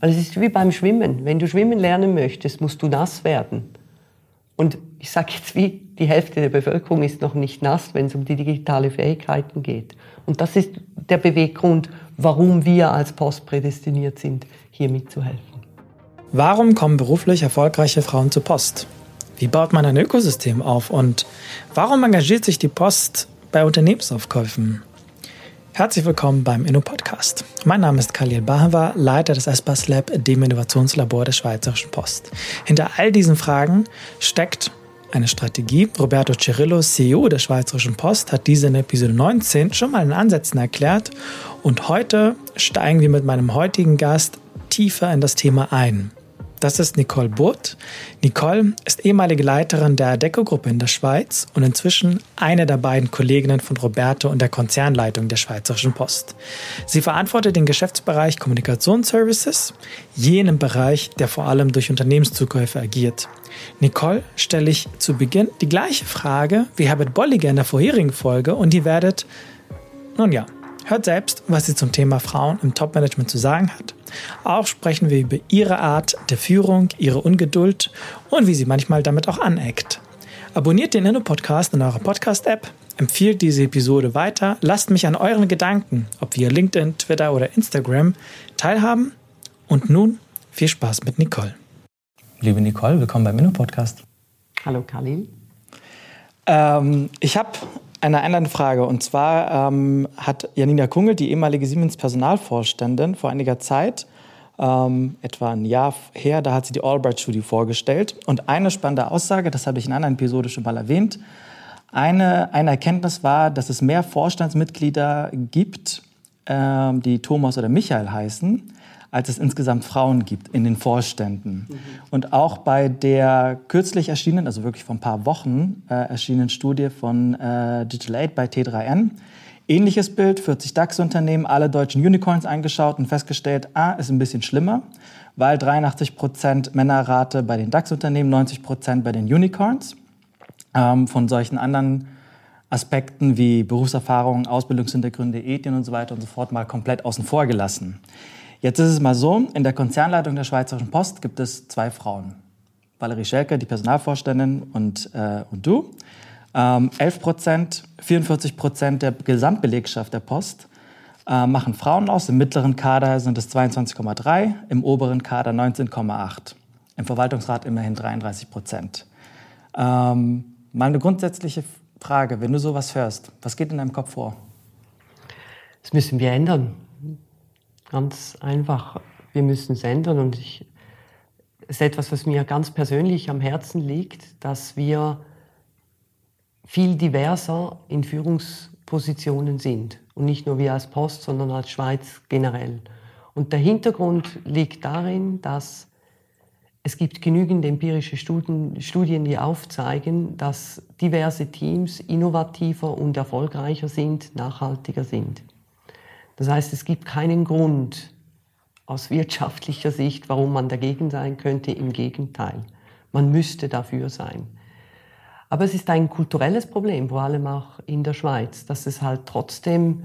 Weil es ist wie beim Schwimmen. Wenn du schwimmen lernen möchtest, musst du nass werden. Und ich sage jetzt, wie die Hälfte der Bevölkerung ist noch nicht nass, wenn es um die digitale Fähigkeiten geht. Und das ist der Beweggrund, warum wir als Post prädestiniert sind, hier mitzuhelfen. Warum kommen beruflich erfolgreiche Frauen zur Post? Wie baut man ein Ökosystem auf? Und warum engagiert sich die Post bei Unternehmensaufkäufen? Herzlich willkommen beim Inno-Podcast. Mein Name ist Khalil Bahava, Leiter des ESPAS Lab, dem Innovationslabor der Schweizerischen Post. Hinter all diesen Fragen steckt eine Strategie. Roberto Cirillo, CEO der Schweizerischen Post, hat diese in Episode 19 schon mal in Ansätzen erklärt. Und heute steigen wir mit meinem heutigen Gast tiefer in das Thema ein. Das ist Nicole Burt. Nicole ist ehemalige Leiterin der Adeco-Gruppe in der Schweiz und inzwischen eine der beiden Kolleginnen von Roberto und der Konzernleitung der Schweizerischen Post. Sie verantwortet den Geschäftsbereich Kommunikationsservices, jenen Bereich, der vor allem durch Unternehmenszukäufe agiert. Nicole stelle ich zu Beginn die gleiche Frage wie Herbert Bolliger in der vorherigen Folge und ihr werdet, nun ja, hört selbst, was sie zum Thema Frauen im Topmanagement zu sagen hat. Auch sprechen wir über ihre Art der Führung, ihre Ungeduld und wie sie manchmal damit auch aneckt. Abonniert den Inno-Podcast in eurer Podcast-App, empfiehlt diese Episode weiter, lasst mich an euren Gedanken, ob via LinkedIn, Twitter oder Instagram, teilhaben. Und nun viel Spaß mit Nicole. Liebe Nicole, willkommen beim Inno-Podcast. Hallo Khalil. Ähm, ich habe eine andere Frage. Und zwar ähm, hat Janina Kungel, die ehemalige Siemens Personalvorständin, vor einiger Zeit, ähm, etwa ein Jahr her, da hat sie die Albright-Studie vorgestellt. Und eine spannende Aussage, das habe ich in einer Episode schon mal erwähnt, eine, eine Erkenntnis war, dass es mehr Vorstandsmitglieder gibt, ähm, die Thomas oder Michael heißen, als es insgesamt Frauen gibt in den Vorständen. Mhm. Und auch bei der kürzlich erschienenen, also wirklich vor ein paar Wochen äh, erschienenen Studie von äh, Digital Aid bei T3N, ähnliches Bild, 40 DAX-Unternehmen, alle deutschen Unicorns eingeschaut und festgestellt, ah, ist ein bisschen schlimmer, weil 83 Prozent Männerrate bei den DAX-Unternehmen, 90 Prozent bei den Unicorns. Ähm, von solchen anderen Aspekten wie Berufserfahrung, Ausbildungshintergründe, Ethien und so weiter und so fort mal komplett außen vor gelassen. Jetzt ist es mal so, in der Konzernleitung der Schweizerischen Post gibt es zwei Frauen. Valerie Schelke, die Personalvorständin und, äh, und du. Ähm, 11 Prozent, 44 Prozent der Gesamtbelegschaft der Post äh, machen Frauen aus. Im mittleren Kader sind es 22,3, im oberen Kader 19,8. Im Verwaltungsrat immerhin 33 Prozent. Ähm, mal eine grundsätzliche Frage, wenn du sowas hörst, was geht in deinem Kopf vor? Das müssen wir ändern. Ganz einfach. Wir müssen es ändern und ich, es ist etwas, was mir ganz persönlich am Herzen liegt, dass wir viel diverser in Führungspositionen sind. Und nicht nur wir als Post, sondern als Schweiz generell. Und der Hintergrund liegt darin, dass es gibt genügend empirische Studien, Studien, die aufzeigen, dass diverse Teams innovativer und erfolgreicher sind, nachhaltiger sind. Das heißt, es gibt keinen Grund aus wirtschaftlicher Sicht, warum man dagegen sein könnte. Im Gegenteil, man müsste dafür sein. Aber es ist ein kulturelles Problem, vor allem auch in der Schweiz, dass es halt trotzdem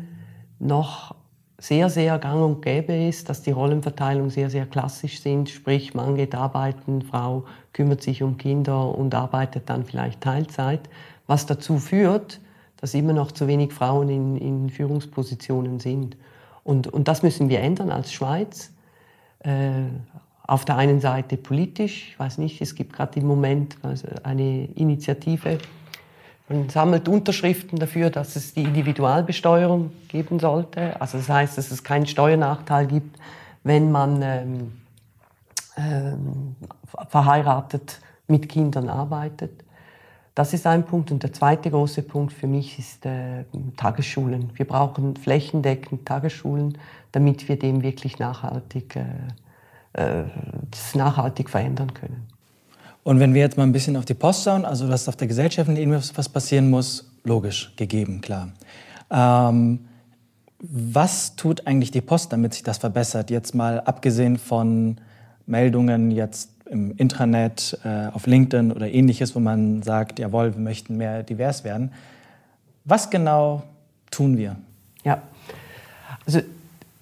noch sehr, sehr gang und gäbe ist, dass die Rollenverteilung sehr, sehr klassisch sind. Sprich, Mann geht arbeiten, Frau kümmert sich um Kinder und arbeitet dann vielleicht Teilzeit, was dazu führt, dass immer noch zu wenig Frauen in, in Führungspositionen sind. Und, und das müssen wir ändern als Schweiz. Äh, auf der einen Seite politisch, ich weiß nicht, es gibt gerade im Moment eine Initiative, man sammelt Unterschriften dafür, dass es die Individualbesteuerung geben sollte. Also das heißt, dass es keinen Steuernachteil gibt, wenn man ähm, ähm, verheiratet mit Kindern arbeitet. Das ist ein Punkt. Und der zweite große Punkt für mich ist äh, Tagesschulen. Wir brauchen flächendeckend Tagesschulen, damit wir dem wirklich nachhaltig, äh, äh, das nachhaltig verändern können. Und wenn wir jetzt mal ein bisschen auf die Post schauen, also dass auf der gesellschaftlichen Ebene was passieren muss, logisch, gegeben, klar. Ähm, was tut eigentlich die Post, damit sich das verbessert? Jetzt mal abgesehen von Meldungen jetzt im Intranet, äh, auf LinkedIn oder ähnliches, wo man sagt, jawohl, wir möchten mehr divers werden. Was genau tun wir? Ja, also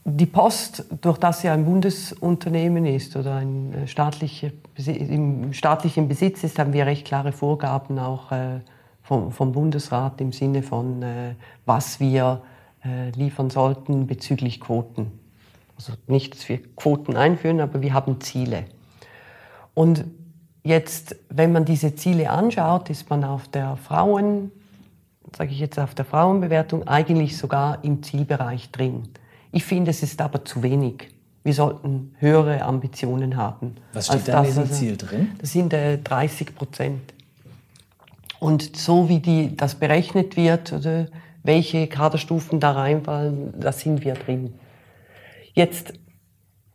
die Post, durch das sie ein Bundesunternehmen ist oder ein äh, staatliche, im staatlichen Besitz ist, haben wir recht klare Vorgaben auch äh, vom, vom, Bundesrat im Sinne von, äh, was wir äh, liefern sollten bezüglich Quoten. Also nicht, dass wir Quoten einführen, aber wir haben Ziele. Und jetzt, wenn man diese Ziele anschaut, ist man auf der Frauen, sage ich jetzt auf der Frauenbewertung, eigentlich sogar im Zielbereich drin. Ich finde, es ist aber zu wenig. Wir sollten höhere Ambitionen haben. Was steht da in diesem also, Ziel drin? Das sind äh, 30 Prozent. Und so wie die, das berechnet wird, oder welche Kaderstufen da reinfallen, da sind wir drin. Jetzt,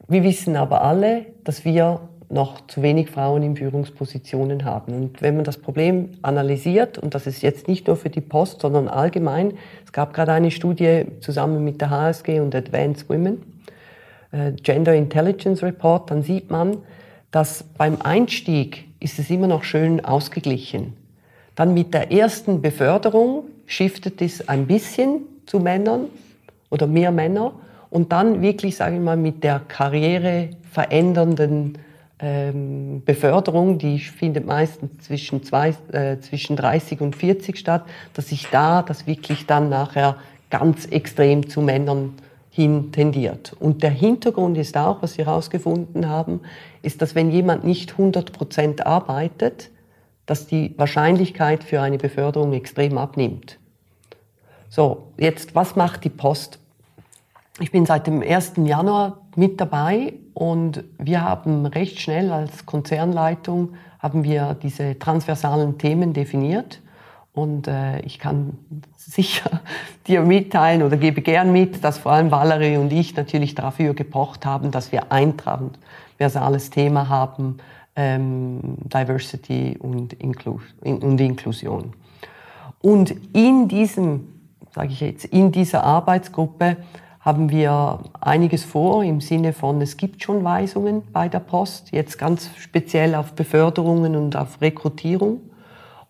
wir wissen aber alle, dass wir noch zu wenig Frauen in Führungspositionen haben. Und wenn man das Problem analysiert, und das ist jetzt nicht nur für die Post, sondern allgemein, es gab gerade eine Studie zusammen mit der HSG und Advanced Women, äh, Gender Intelligence Report, dann sieht man, dass beim Einstieg ist es immer noch schön ausgeglichen. Dann mit der ersten Beförderung shiftet es ein bisschen zu Männern oder mehr Männer und dann wirklich, sage ich mal, mit der Karriere verändernden ähm, Beförderung, die findet meistens zwischen, zwei, äh, zwischen 30 und 40 statt, dass sich da das wirklich dann nachher ganz extrem zu Männern hin tendiert. Und der Hintergrund ist auch, was wir herausgefunden haben, ist, dass wenn jemand nicht 100 Prozent arbeitet, dass die Wahrscheinlichkeit für eine Beförderung extrem abnimmt. So, jetzt, was macht die Post? Ich bin seit dem 1. Januar mit dabei und wir haben recht schnell als Konzernleitung haben wir diese transversalen Themen definiert. Und äh, ich kann sicher dir mitteilen oder gebe gern mit, dass vor allem Valerie und ich natürlich dafür gepocht haben, dass wir ein transversales Thema haben, ähm, Diversity und, Inclu und Inklusion. Und in diesem, sage ich jetzt, in dieser Arbeitsgruppe haben wir einiges vor im Sinne von, es gibt schon Weisungen bei der Post, jetzt ganz speziell auf Beförderungen und auf Rekrutierung.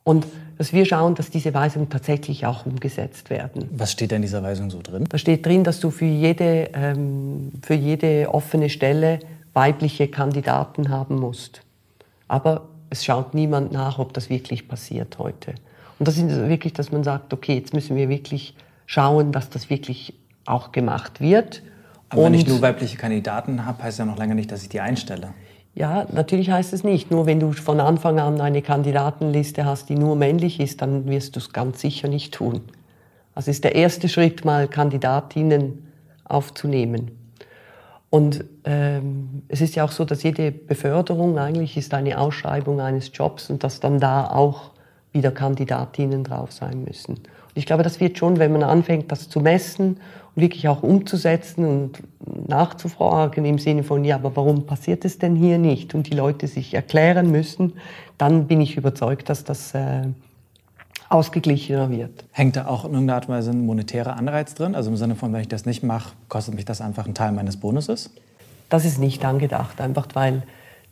Und dass wir schauen, dass diese Weisungen tatsächlich auch umgesetzt werden. Was steht da in dieser Weisung so drin? Da steht drin, dass du für jede, ähm, für jede offene Stelle weibliche Kandidaten haben musst. Aber es schaut niemand nach, ob das wirklich passiert heute. Und das ist wirklich, dass man sagt, okay, jetzt müssen wir wirklich schauen, dass das wirklich auch gemacht wird. Aber und wenn ich nur weibliche Kandidaten habe, heißt ja noch lange nicht, dass ich die einstelle. Ja, natürlich heißt es nicht. Nur wenn du von Anfang an eine Kandidatenliste hast, die nur männlich ist, dann wirst du es ganz sicher nicht tun. Also ist der erste Schritt, mal Kandidatinnen aufzunehmen. Und ähm, es ist ja auch so, dass jede Beförderung eigentlich ist eine Ausschreibung eines Jobs und dass dann da auch wieder Kandidatinnen drauf sein müssen. Und ich glaube, das wird schon, wenn man anfängt, das zu messen wirklich auch umzusetzen und nachzufragen im Sinne von, ja, aber warum passiert es denn hier nicht? Und die Leute sich erklären müssen, dann bin ich überzeugt, dass das äh, ausgeglichener wird. Hängt da auch in irgendeiner Art und Weise ein monetärer Anreiz drin? Also im Sinne von, wenn ich das nicht mache, kostet mich das einfach einen Teil meines Bonuses? Das ist nicht angedacht, einfach weil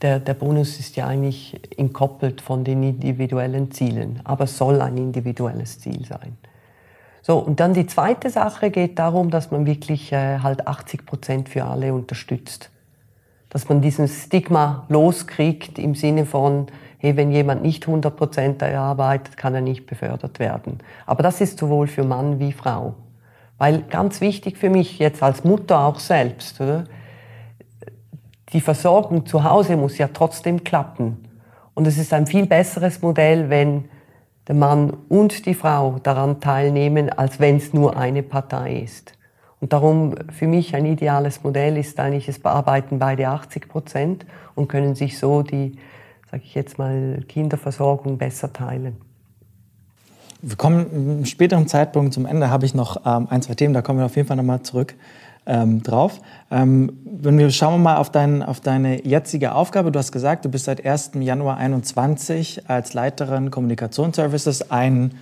der, der Bonus ist ja eigentlich entkoppelt von den individuellen Zielen, aber soll ein individuelles Ziel sein. So, und dann die zweite Sache geht darum, dass man wirklich äh, halt 80 Prozent für alle unterstützt. Dass man diesen Stigma loskriegt im Sinne von, hey, wenn jemand nicht 100 Prozent arbeitet, kann er nicht befördert werden. Aber das ist sowohl für Mann wie Frau. Weil ganz wichtig für mich jetzt als Mutter auch selbst, oder? die Versorgung zu Hause muss ja trotzdem klappen. Und es ist ein viel besseres Modell, wenn der Mann und die Frau daran teilnehmen, als wenn es nur eine Partei ist. Und darum für mich ein ideales Modell ist eigentlich, es bearbeiten beide 80 Prozent und können sich so die, sage ich jetzt mal, Kinderversorgung besser teilen. Wir kommen im späteren Zeitpunkt zum Ende, habe ich noch ähm, ein, zwei Themen, da kommen wir auf jeden Fall nochmal zurück ähm, drauf. Ähm, wenn wir schauen wir mal auf, dein, auf deine jetzige Aufgabe. Du hast gesagt, du bist seit 1. Januar 21 als Leiterin Kommunikationsservices ein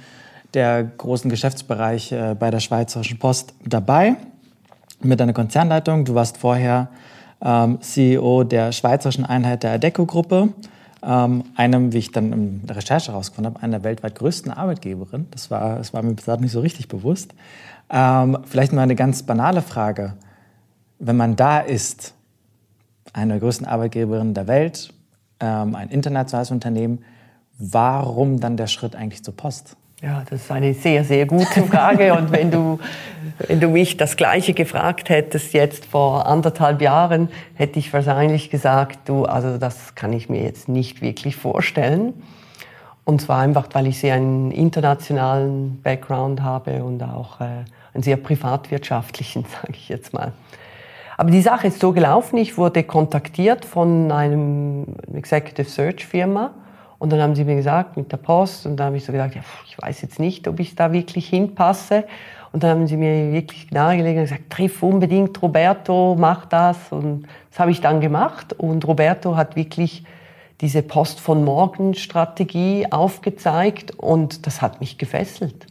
der großen Geschäftsbereiche bei der Schweizerischen Post dabei mit deiner Konzernleitung. Du warst vorher ähm, CEO der schweizerischen Einheit der Adeco-Gruppe, ähm, einem, wie ich dann in der Recherche herausgefunden habe, einer weltweit größten Arbeitgeberinnen. Das war, das war mir bis dato nicht so richtig bewusst. Ähm, vielleicht mal eine ganz banale Frage. wenn man da ist, eine der größten Arbeitgeberinnen der Welt, ähm, ein internationales Unternehmen, warum dann der Schritt eigentlich zur Post? Ja, das ist eine sehr, sehr gute Frage. Und wenn du, wenn du mich das Gleiche gefragt hättest jetzt vor anderthalb Jahren, hätte ich wahrscheinlich gesagt, du, also das kann ich mir jetzt nicht wirklich vorstellen. Und zwar einfach, weil ich sehr einen internationalen Background habe und auch äh, einen sehr privatwirtschaftlichen, sage ich jetzt mal. Aber die Sache ist so gelaufen, ich wurde kontaktiert von einem Executive Search Firma und dann haben sie mir gesagt, mit der Post, und da habe ich so gedacht, ja, ich weiß jetzt nicht, ob ich da wirklich hinpasse. Und dann haben sie mir wirklich nahegelegt und gesagt, triff unbedingt Roberto, mach das. Und das habe ich dann gemacht. Und Roberto hat wirklich diese Post von morgen Strategie aufgezeigt und das hat mich gefesselt.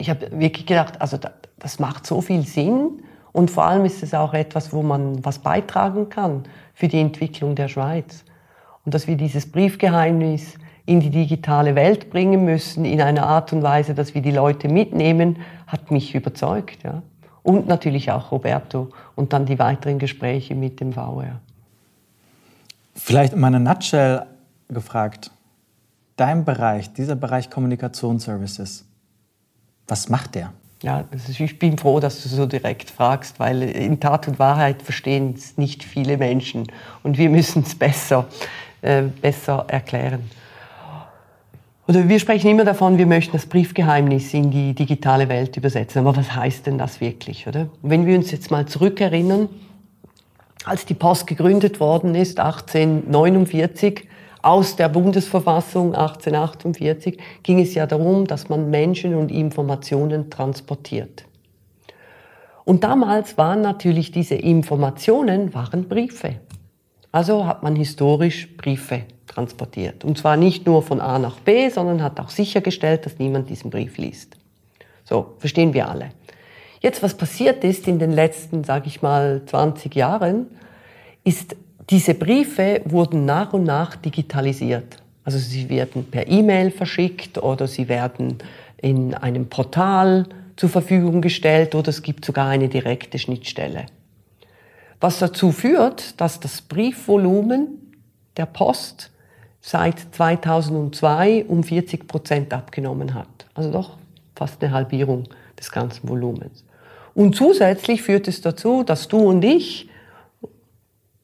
Ich habe wirklich gedacht, also das macht so viel Sinn und vor allem ist es auch etwas, wo man was beitragen kann für die Entwicklung der Schweiz und dass wir dieses Briefgeheimnis in die digitale Welt bringen müssen, in einer Art und Weise, dass wir die Leute mitnehmen, hat mich überzeugt. Ja. Und natürlich auch Roberto und dann die weiteren Gespräche mit dem VR. Vielleicht in meiner Nutshell gefragt, dein Bereich, dieser Bereich Kommunikationsservices, was macht der? Ja, ich bin froh, dass du so direkt fragst, weil in Tat und Wahrheit verstehen es nicht viele Menschen und wir müssen es besser äh, besser erklären. Oder wir sprechen immer davon, wir möchten das Briefgeheimnis in die digitale Welt übersetzen. Aber was heißt denn das wirklich? Oder? Wenn wir uns jetzt mal zurückerinnern, als die Post gegründet worden ist, 1849, aus der Bundesverfassung 1848, ging es ja darum, dass man Menschen und Informationen transportiert. Und damals waren natürlich diese Informationen waren Briefe. Also hat man historisch Briefe transportiert. Und zwar nicht nur von A nach B, sondern hat auch sichergestellt, dass niemand diesen Brief liest. So, verstehen wir alle. Jetzt, was passiert ist in den letzten, sage ich mal, 20 Jahren, ist, diese Briefe wurden nach und nach digitalisiert. Also sie werden per E-Mail verschickt oder sie werden in einem Portal zur Verfügung gestellt oder es gibt sogar eine direkte Schnittstelle was dazu führt, dass das Briefvolumen der Post seit 2002 um 40 Prozent abgenommen hat. Also doch fast eine Halbierung des ganzen Volumens. Und zusätzlich führt es dazu, dass du und ich,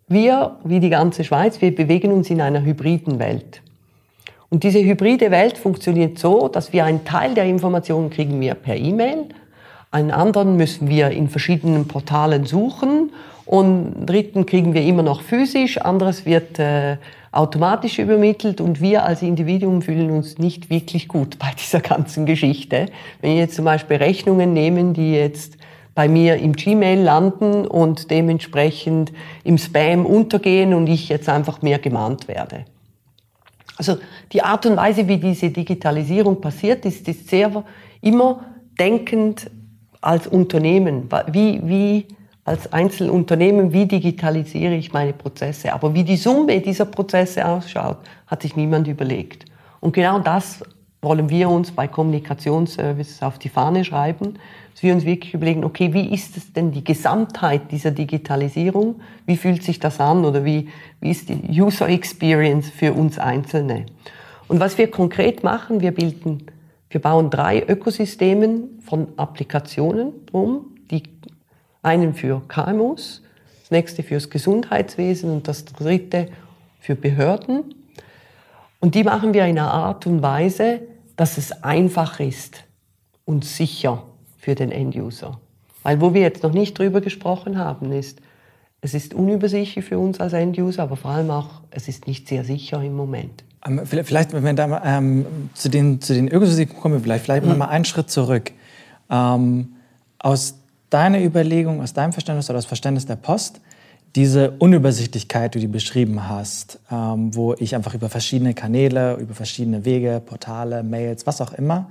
wir, wie die ganze Schweiz, wir bewegen uns in einer hybriden Welt. Und diese hybride Welt funktioniert so, dass wir einen Teil der Informationen kriegen wir per E-Mail, einen anderen müssen wir in verschiedenen Portalen suchen und dritten kriegen wir immer noch physisch, anderes wird äh, automatisch übermittelt und wir als Individuum fühlen uns nicht wirklich gut bei dieser ganzen Geschichte. Wenn wir jetzt zum Beispiel Rechnungen nehmen, die jetzt bei mir im Gmail landen und dementsprechend im Spam untergehen und ich jetzt einfach mehr gemahnt werde. Also die Art und Weise, wie diese Digitalisierung passiert ist, ist sehr immer denkend als Unternehmen. Wie, wie als Einzelunternehmen, wie digitalisiere ich meine Prozesse. Aber wie die Summe dieser Prozesse ausschaut, hat sich niemand überlegt. Und genau das wollen wir uns bei Kommunikationsservices auf die Fahne schreiben, dass wir uns wirklich überlegen, okay, wie ist es denn die Gesamtheit dieser Digitalisierung? Wie fühlt sich das an oder wie, wie ist die User Experience für uns Einzelne? Und was wir konkret machen, wir bilden, wir bauen drei Ökosystemen von Applikationen drum, die einen für KMUs, das nächste fürs Gesundheitswesen und das dritte für Behörden. Und die machen wir in einer Art und Weise, dass es einfach ist und sicher für den Enduser. Weil wo wir jetzt noch nicht drüber gesprochen haben, ist, es ist unübersichtlich für uns als Enduser, aber vor allem auch, es ist nicht sehr sicher im Moment. Ähm, vielleicht, wenn wir da ähm, zu den, zu den Ökosystemen kommen, vielleicht, vielleicht mhm. mal einen Schritt zurück. Ähm, aus deine Überlegung, aus deinem Verständnis oder aus Verständnis der Post, diese Unübersichtlichkeit, die du beschrieben hast, ähm, wo ich einfach über verschiedene Kanäle, über verschiedene Wege, Portale, Mails, was auch immer,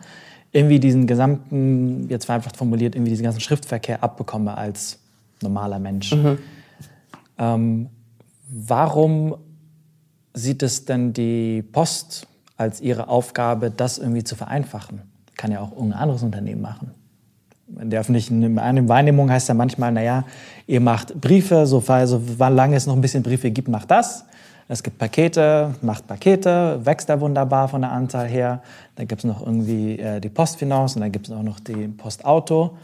irgendwie diesen gesamten, jetzt vereinfacht formuliert, irgendwie diesen ganzen Schriftverkehr abbekomme als normaler Mensch. Mhm. Ähm, warum sieht es denn die Post als ihre Aufgabe, das irgendwie zu vereinfachen? Kann ja auch irgendein anderes Unternehmen machen. in der öffentlichen Wahrnehmung heißt ja manchmal, naja, ihr macht Briefe, so, so lange es noch ein bisschen Briefe gibt, macht das. Es gibt Pakete, macht Pakete, wächst da wunderbar von der Anzahl her. Dann gibt es noch irgendwie äh, die Postfinance und dann gibt es auch noch die Postauto.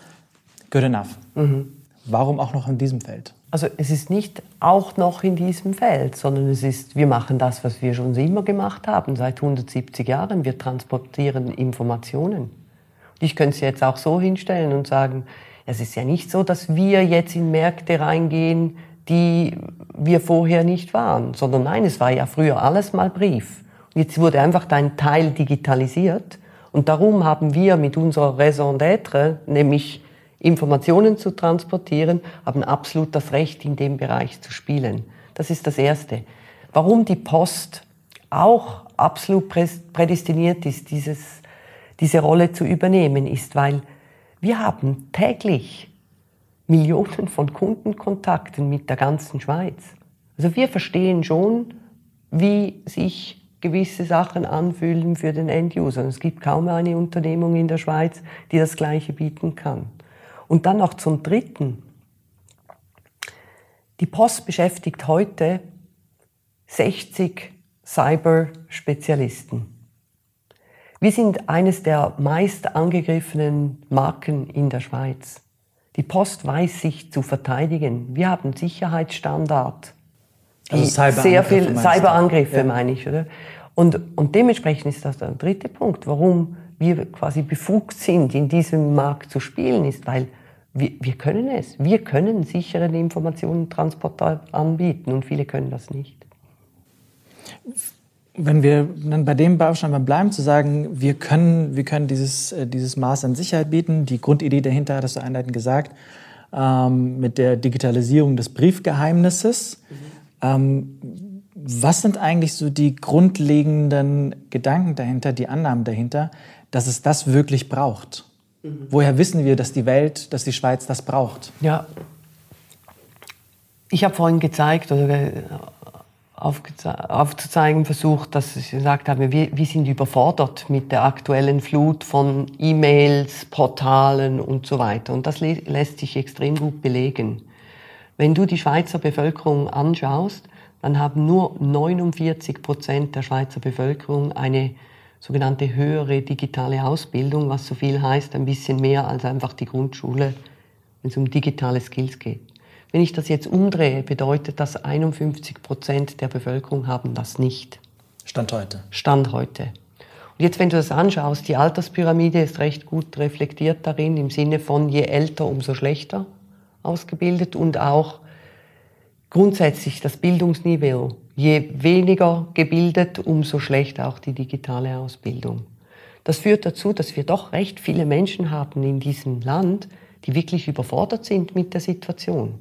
Good enough. Mhm. Warum auch noch in diesem Feld? Also es ist nicht auch noch in diesem Feld, sondern es ist, wir machen das, was wir schon immer gemacht haben, seit 170 Jahren. Wir transportieren Informationen. Ich könnte es jetzt auch so hinstellen und sagen, es ist ja nicht so, dass wir jetzt in Märkte reingehen, die wir vorher nicht waren, sondern nein, es war ja früher alles mal Brief. Und jetzt wurde einfach dein Teil digitalisiert und darum haben wir mit unserer Raison d'être, nämlich Informationen zu transportieren, haben absolut das Recht, in dem Bereich zu spielen. Das ist das Erste. Warum die Post auch absolut prädestiniert ist, dieses, diese Rolle zu übernehmen, ist, weil wir haben täglich Millionen von Kundenkontakten mit der ganzen Schweiz. Also wir verstehen schon, wie sich gewisse Sachen anfühlen für den Enduser. Es gibt kaum eine Unternehmung in der Schweiz, die das Gleiche bieten kann. Und dann noch zum Dritten. Die Post beschäftigt heute 60 Cyber-Spezialisten. Wir sind eines der meist angegriffenen Marken in der Schweiz. Die Post weiß sich zu verteidigen. Wir haben Sicherheitsstandard. Also sehr viel Cyberangriffe ja. meine ich, oder? Und, und dementsprechend ist das der dritte Punkt, warum wir quasi befugt sind, in diesem Markt zu spielen, ist, weil wir, wir können es. Wir können sicheren Informationentransport anbieten und viele können das nicht. Wenn wir dann bei dem Baustein bleiben, zu sagen, wir können, wir können dieses, äh, dieses Maß an Sicherheit bieten, die Grundidee dahinter, hast du einleitend gesagt, ähm, mit der Digitalisierung des Briefgeheimnisses. Mhm. Ähm, was sind eigentlich so die grundlegenden Gedanken dahinter, die Annahmen dahinter, dass es das wirklich braucht? Mhm. Woher wissen wir, dass die Welt, dass die Schweiz das braucht? Ja, ich habe vorhin gezeigt oder aufzuzeigen versucht, dass ich gesagt habe, wir, wir sind überfordert mit der aktuellen Flut von E-Mails, Portalen und so weiter. Und das lässt sich extrem gut belegen. Wenn du die Schweizer Bevölkerung anschaust, dann haben nur 49 Prozent der Schweizer Bevölkerung eine sogenannte höhere digitale Ausbildung, was so viel heißt, ein bisschen mehr als einfach die Grundschule, wenn es um digitale Skills geht. Wenn ich das jetzt umdrehe, bedeutet das 51 Prozent der Bevölkerung haben das nicht. Stand heute. Stand heute. Und jetzt, wenn du das anschaust, die Alterspyramide ist recht gut reflektiert darin, im Sinne von je älter, umso schlechter ausgebildet und auch grundsätzlich das Bildungsniveau je weniger gebildet, umso schlechter auch die digitale Ausbildung. Das führt dazu, dass wir doch recht viele Menschen haben in diesem Land, die wirklich überfordert sind mit der Situation.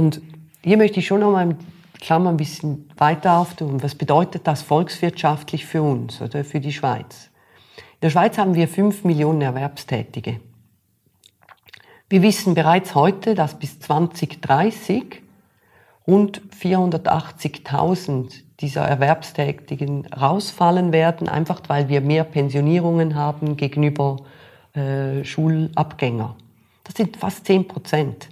Und hier möchte ich schon noch mal Klammer ein bisschen weiter auftun. Was bedeutet das volkswirtschaftlich für uns oder für die Schweiz? In der Schweiz haben wir fünf Millionen Erwerbstätige. Wir wissen bereits heute, dass bis 2030 rund 480.000 dieser Erwerbstätigen rausfallen werden, einfach weil wir mehr Pensionierungen haben gegenüber äh, Schulabgänger. Das sind fast 10 Prozent.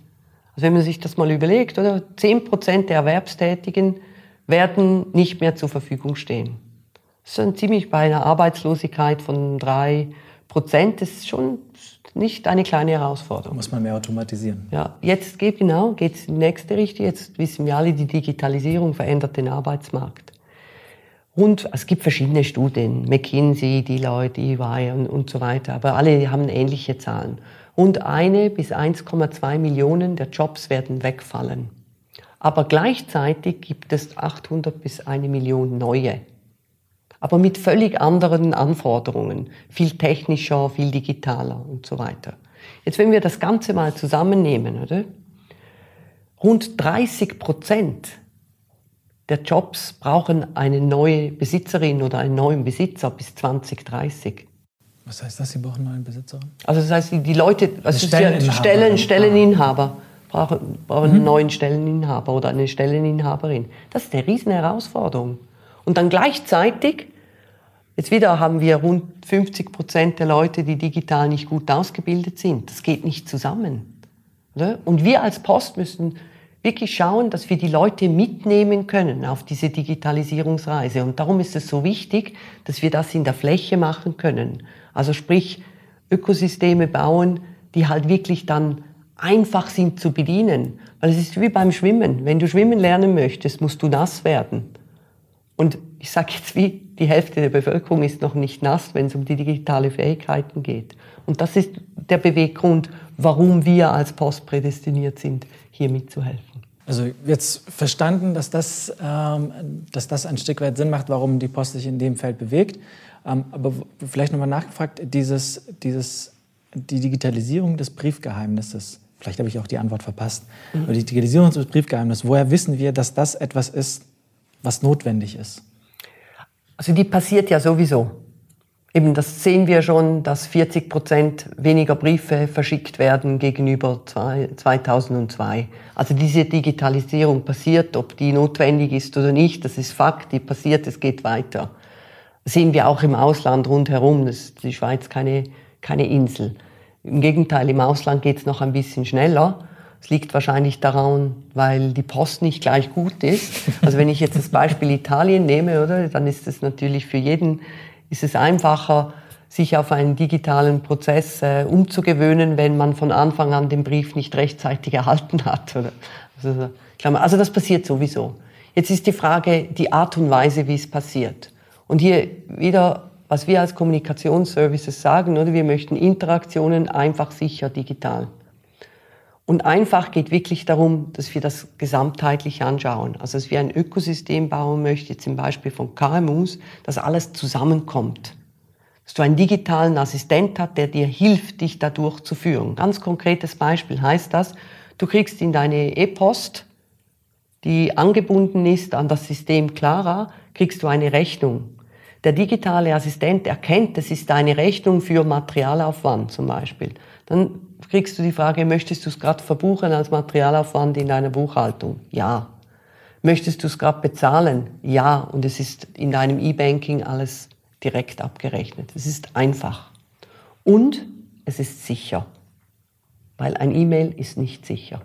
Also wenn man sich das mal überlegt, oder 10 Prozent der Erwerbstätigen werden nicht mehr zur Verfügung stehen. Das ist ziemlich bei einer Arbeitslosigkeit von 3 Prozent. Das ist schon nicht eine kleine Herausforderung. Muss man mehr automatisieren. Ja, jetzt geht genau, in die nächste Richtung. Jetzt wissen wir alle, die Digitalisierung verändert den Arbeitsmarkt. Und es gibt verschiedene Studien, McKinsey, Deloitte, EY und, und so weiter, aber alle haben ähnliche Zahlen. Rund eine bis 1,2 Millionen der Jobs werden wegfallen. Aber gleichzeitig gibt es 800 bis eine Million neue aber mit völlig anderen Anforderungen, viel technischer, viel digitaler und so weiter. Jetzt, wenn wir das Ganze mal zusammennehmen, oder? Rund 30 Prozent der Jobs brauchen eine neue Besitzerin oder einen neuen Besitzer bis 2030. Was heißt das, Sie brauchen einen neuen Besitzer? Also das heißt, die Leute, also Stelleninhaber, Stellen, Stelleninhaber brauchen, brauchen mhm. einen neuen Stelleninhaber oder eine Stelleninhaberin. Das ist eine riesen Herausforderung. Und dann gleichzeitig Jetzt wieder haben wir rund 50 Prozent der Leute, die digital nicht gut ausgebildet sind. Das geht nicht zusammen. Oder? Und wir als Post müssen wirklich schauen, dass wir die Leute mitnehmen können auf diese Digitalisierungsreise. Und darum ist es so wichtig, dass wir das in der Fläche machen können. Also sprich, Ökosysteme bauen, die halt wirklich dann einfach sind zu bedienen. Weil es ist wie beim Schwimmen. Wenn du schwimmen lernen möchtest, musst du nass werden. Und ich sage jetzt wie, die Hälfte der Bevölkerung ist noch nicht nass, wenn es um die digitale Fähigkeiten geht. Und das ist der Beweggrund, warum wir als Post prädestiniert sind, hier mitzuhelfen. Also jetzt verstanden, dass das, ähm, dass das ein Stück weit Sinn macht, warum die Post sich in dem Feld bewegt. Ähm, aber vielleicht nochmal nachgefragt, dieses, dieses, die Digitalisierung des Briefgeheimnisses, vielleicht habe ich auch die Antwort verpasst, mhm. aber die Digitalisierung des Briefgeheimnisses, woher wissen wir, dass das etwas ist, was notwendig ist? Also die passiert ja sowieso. Eben, das sehen wir schon, dass 40 Prozent weniger Briefe verschickt werden gegenüber 2002. Also diese Digitalisierung passiert, ob die notwendig ist oder nicht, das ist Fakt, die passiert, es geht weiter. Sehen wir auch im Ausland rundherum, das ist die Schweiz keine, keine Insel. Im Gegenteil, im Ausland geht es noch ein bisschen schneller. Es liegt wahrscheinlich daran, weil die Post nicht gleich gut ist. Also wenn ich jetzt das Beispiel Italien nehme, oder, dann ist es natürlich für jeden ist es einfacher, sich auf einen digitalen Prozess äh, umzugewöhnen, wenn man von Anfang an den Brief nicht rechtzeitig erhalten hat. Oder? Also, also das passiert sowieso. Jetzt ist die Frage die Art und Weise, wie es passiert. Und hier wieder, was wir als Kommunikationsservices sagen, oder wir möchten Interaktionen einfach, sicher, digital. Und einfach geht wirklich darum, dass wir das gesamtheitlich anschauen. Also dass wir ein Ökosystem bauen möchten, zum Beispiel von KMUs, dass alles zusammenkommt. Dass du einen digitalen Assistent hast, der dir hilft, dich da durchzuführen. Ganz konkretes Beispiel heißt das, du kriegst in deine E-Post, die angebunden ist an das System Clara, kriegst du eine Rechnung. Der digitale Assistent erkennt, das ist eine Rechnung für Materialaufwand zum Beispiel. Dann kriegst du die Frage, möchtest du es gerade verbuchen als Materialaufwand in deiner Buchhaltung? Ja. Möchtest du es gerade bezahlen? Ja. Und es ist in deinem E-Banking alles direkt abgerechnet. Es ist einfach. Und es ist sicher. Weil ein E-Mail ist nicht sicher.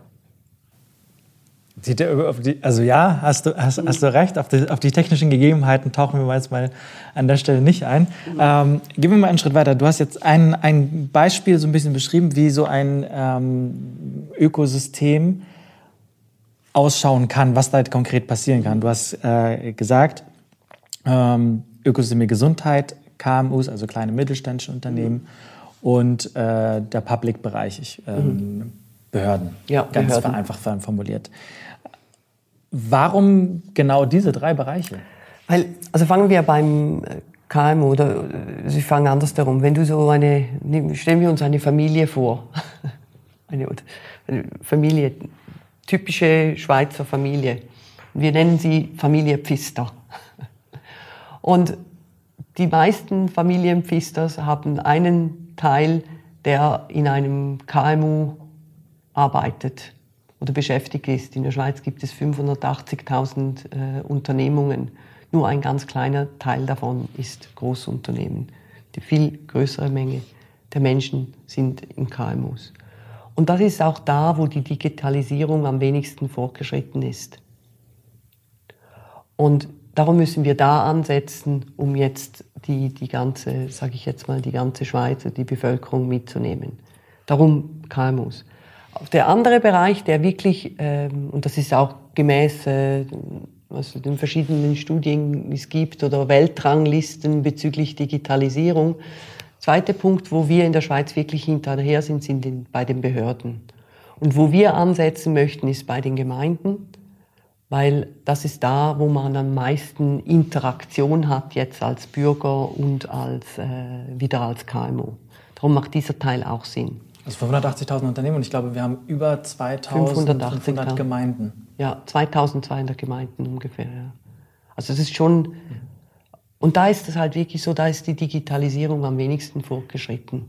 Die, also ja, hast du, hast, hast du recht, auf die, auf die, technischen Gegebenheiten tauchen wir jetzt mal an der Stelle nicht ein. Ähm, gehen wir mal einen Schritt weiter. Du hast jetzt ein, ein Beispiel so ein bisschen beschrieben, wie so ein ähm, Ökosystem ausschauen kann, was da konkret passieren kann. Du hast äh, gesagt, ähm, Ökosysteme Gesundheit, KMUs, also kleine mittelständische Unternehmen und äh, der Public-Bereich, ähm, mhm. Behörden, ja, ganz Behörden. vereinfacht formuliert. Warum genau diese drei Bereiche? Weil, also fangen wir beim äh, KMU oder äh, Sie fangen andersherum. Wenn du so eine, stellen wir uns eine Familie vor, eine, eine Familie, typische Schweizer Familie. Wir nennen sie Familie Pfister. Und die meisten Familienpfisters haben einen Teil, der in einem KMU arbeitet oder beschäftigt ist. In der Schweiz gibt es 580.000 äh, Unternehmungen. Nur ein ganz kleiner Teil davon ist Großunternehmen. Die viel größere Menge der Menschen sind in KMUs. Und das ist auch da, wo die Digitalisierung am wenigsten fortgeschritten ist. Und darum müssen wir da ansetzen, um jetzt die, die ganze, sage ich jetzt mal, die ganze Schweiz, die Bevölkerung mitzunehmen. Darum KMUs. Der andere Bereich, der wirklich, ähm, und das ist auch gemäß äh, also den verschiedenen Studien es gibt oder Weltranglisten bezüglich Digitalisierung. Zweiter Punkt, wo wir in der Schweiz wirklich hinterher sind, sind in, bei den Behörden. Und wo wir ansetzen möchten, ist bei den Gemeinden, weil das ist da, wo man am meisten Interaktion hat jetzt als Bürger und als, äh, wieder als KMU. Darum macht dieser Teil auch Sinn. Also 580.000 Unternehmen und ich glaube, wir haben über 2.500 Gemeinden. Ja, 2.200 Gemeinden ungefähr. Ja. Also es ist schon, und da ist es halt wirklich so, da ist die Digitalisierung am wenigsten fortgeschritten.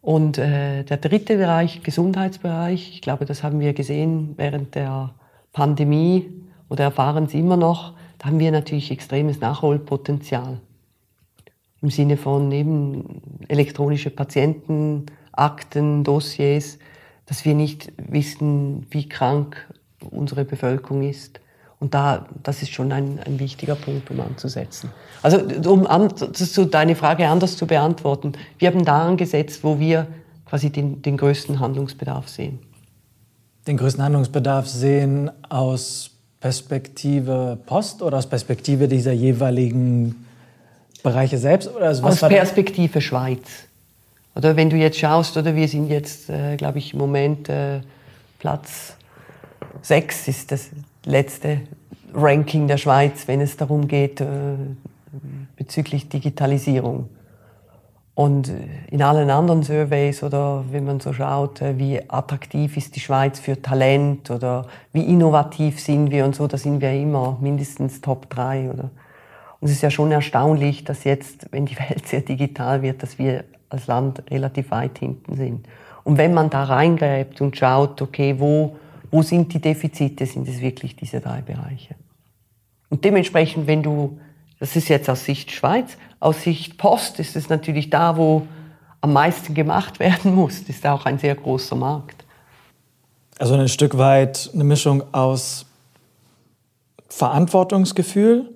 Und äh, der dritte Bereich, Gesundheitsbereich, ich glaube, das haben wir gesehen während der Pandemie oder erfahren Sie immer noch, da haben wir natürlich extremes Nachholpotenzial. im Sinne von eben elektronische Patientenakten, Dossiers, dass wir nicht wissen, wie krank unsere Bevölkerung ist. Und da, das ist schon ein, ein wichtiger Punkt, um anzusetzen. Also um an, zu, deine Frage anders zu beantworten, wir haben da angesetzt, wo wir quasi den, den größten Handlungsbedarf sehen. Den größten Handlungsbedarf sehen aus Perspektive Post oder aus Perspektive dieser jeweiligen Bereiche selbst? Oder also aus Perspektive Schweiz. Oder wenn du jetzt schaust, oder wir sind jetzt, äh, glaube ich, im Moment äh, Platz 6 ist das letzte Ranking der Schweiz, wenn es darum geht, äh, bezüglich Digitalisierung. Und äh, in allen anderen Surveys oder wenn man so schaut, äh, wie attraktiv ist die Schweiz für Talent oder wie innovativ sind wir und so, da sind wir immer mindestens Top 3. Oder? Und es ist ja schon erstaunlich, dass jetzt, wenn die Welt sehr digital wird, dass wir als Land relativ weit hinten sind. Und wenn man da reingräbt und schaut, okay, wo wo sind die Defizite? Sind es wirklich diese drei Bereiche? Und dementsprechend, wenn du, das ist jetzt aus Sicht Schweiz, aus Sicht Post ist es natürlich da, wo am meisten gemacht werden muss. Das ist auch ein sehr großer Markt. Also ein Stück weit eine Mischung aus Verantwortungsgefühl,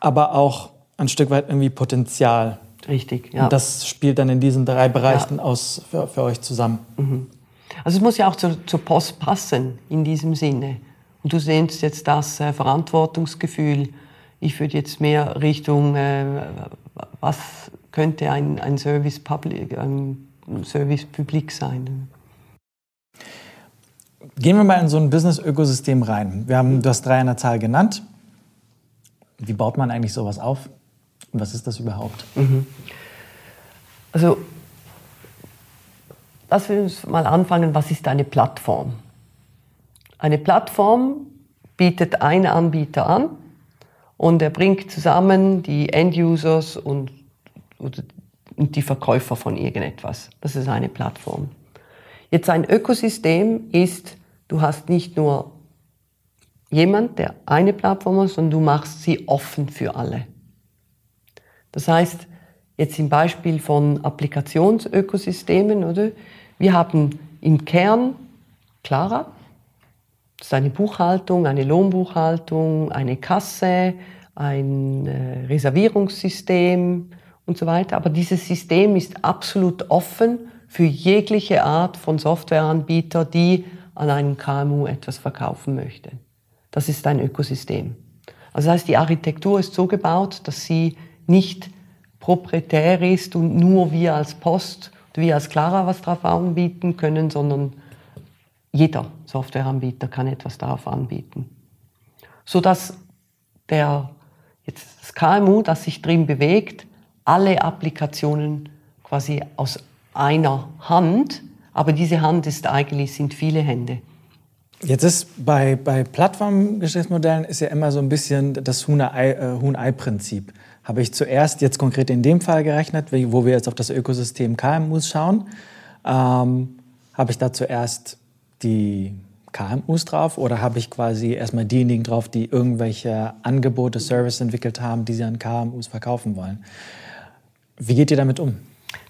aber auch ein Stück weit irgendwie Potenzial. Richtig, ja. Und das spielt dann in diesen drei Bereichen ja. aus für, für euch zusammen. Mhm. Also es muss ja auch zur, zur Post passen in diesem Sinne. Und du sehnst jetzt das äh, Verantwortungsgefühl. Ich würde jetzt mehr Richtung, äh, was könnte ein, ein Service Public, ein Service Public sein? Gehen wir mal in so ein Business-Ökosystem rein. Wir haben, du hast drei an der Zahl genannt. Wie baut man eigentlich sowas auf? Was ist das überhaupt? Mhm. Also Lass uns mal anfangen, was ist eine Plattform? Eine Plattform bietet ein Anbieter an und er bringt zusammen die End-Users und, und die Verkäufer von irgendetwas. Das ist eine Plattform. Jetzt ein Ökosystem ist, du hast nicht nur jemand, der eine Plattform hat, sondern du machst sie offen für alle. Das heißt, jetzt im Beispiel von Applikationsökosystemen, oder? Wir haben im Kern Clara, das ist eine Buchhaltung, eine Lohnbuchhaltung, eine Kasse, ein äh, Reservierungssystem und so weiter. Aber dieses System ist absolut offen für jegliche Art von Softwareanbieter, die an einen KMU etwas verkaufen möchten. Das ist ein Ökosystem. Also das heißt, die Architektur ist so gebaut, dass sie nicht proprietär ist und nur wir als Post wir als Clara was darauf anbieten können, sondern jeder Softwareanbieter kann etwas darauf anbieten. Sodass der, jetzt das KMU, das sich drin bewegt, alle Applikationen quasi aus einer Hand, aber diese Hand ist eigentlich, sind viele Hände. Jetzt ist bei, bei Plattformgeschäftsmodellen ist ja immer so ein bisschen das Huhn-Ei-Prinzip. Habe ich zuerst jetzt konkret in dem Fall gerechnet, wo wir jetzt auf das Ökosystem KMUs schauen, ähm, habe ich da zuerst die KMUs drauf oder habe ich quasi erstmal diejenigen drauf, die irgendwelche Angebote, Services entwickelt haben, die sie an KMUs verkaufen wollen? Wie geht ihr damit um?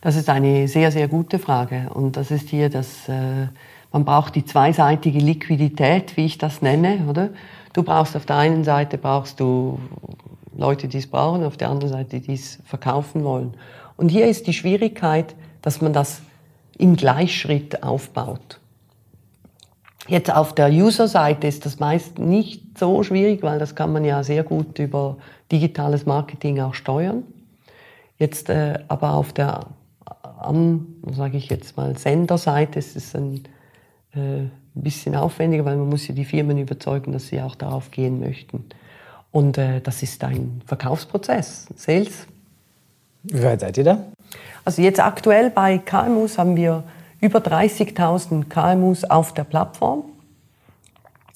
Das ist eine sehr, sehr gute Frage. Und das ist hier das, äh, man braucht die zweiseitige Liquidität, wie ich das nenne, oder? Du brauchst auf der einen Seite brauchst du Leute, die es brauchen, auf der anderen Seite, die es verkaufen wollen. Und hier ist die Schwierigkeit, dass man das im Gleichschritt aufbaut. Jetzt auf der User-Seite ist das meist nicht so schwierig, weil das kann man ja sehr gut über digitales Marketing auch steuern. Jetzt äh, aber auf der an, sage ich jetzt mal, Senderseite ist es ein äh, bisschen aufwendiger, weil man muss ja die Firmen überzeugen, dass sie auch darauf gehen möchten. Und äh, das ist ein Verkaufsprozess, Sales. Wie weit seid ihr da? Also jetzt aktuell bei KMUs haben wir über 30.000 KMUs auf der Plattform.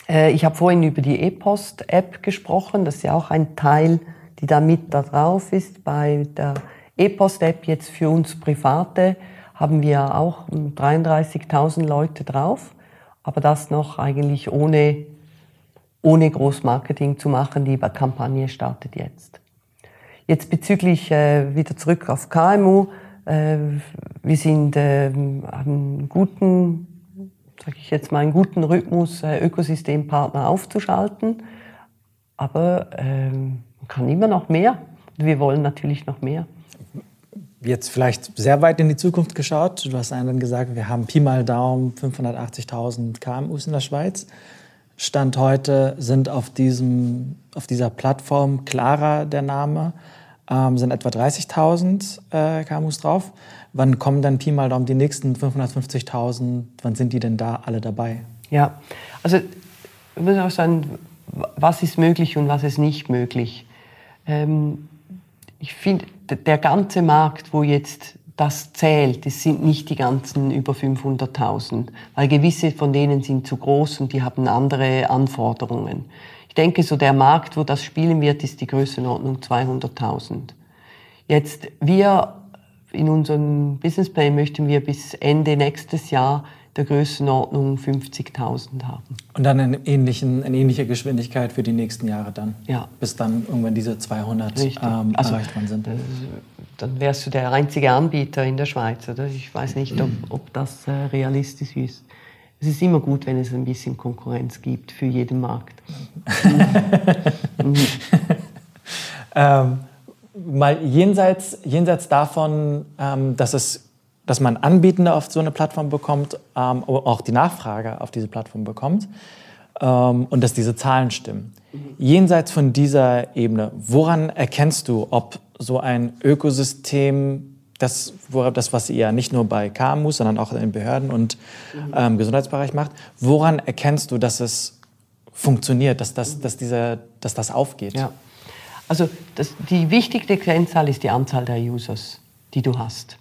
Äh, ich habe vorhin über die E-Post-App gesprochen. Das ist ja auch ein Teil, die da mit da drauf ist. Bei der E-Post-App jetzt für uns Private haben wir auch 33.000 Leute drauf. Aber das noch eigentlich ohne ohne Großmarketing zu machen. Die Kampagne startet jetzt. Jetzt bezüglich äh, wieder zurück auf KMU. Äh, wir sind, äh, haben guten, sage ich jetzt mal, einen guten Rhythmus, äh, Ökosystempartner aufzuschalten. Aber ähm, man kann immer noch mehr. Wir wollen natürlich noch mehr. Jetzt vielleicht sehr weit in die Zukunft geschaut. Du hast einen gesagt, wir haben Pi mal Daumen 580.000 KMUs in der Schweiz. Stand heute sind auf, diesem, auf dieser Plattform Clara der Name, ähm, sind etwa 30.000 äh, KMUs drauf. Wann kommen dann Pi mal Daumen die nächsten 550.000? Wann sind die denn da alle dabei? Ja, also ich muss auch sagen, was ist möglich und was ist nicht möglich. Ähm, ich finde, der ganze Markt, wo jetzt das zählt, das sind nicht die ganzen über 500.000, weil gewisse von denen sind zu groß und die haben andere Anforderungen. Ich denke, so der Markt, wo das spielen wird, ist die Größenordnung 200.000. Jetzt, wir in unserem Businessplan möchten wir bis Ende nächstes Jahr der Größenordnung 50.000 haben. Und dann eine, ähnlichen, eine ähnliche Geschwindigkeit für die nächsten Jahre dann? Ja. Bis dann irgendwann diese 200 ähm, also, erreicht worden sind? Dann wärst du der einzige Anbieter in der Schweiz. Oder? Ich weiß nicht, ob, ob das äh, realistisch ist. Es ist immer gut, wenn es ein bisschen Konkurrenz gibt für jeden Markt. mhm. ähm, mal jenseits, jenseits davon, ähm, dass es dass man Anbietende auf so eine Plattform bekommt, ähm, auch die Nachfrage auf diese Plattform bekommt ähm, und dass diese Zahlen stimmen. Jenseits von dieser Ebene, woran erkennst du, ob so ein Ökosystem, das, das was ihr nicht nur bei KMUs, sondern auch in den Behörden und ähm, Gesundheitsbereich macht, woran erkennst du, dass es funktioniert, dass das, dass diese, dass das aufgeht? Ja. Also das, die wichtigste Kennzahl ist die Anzahl der Users, die du hast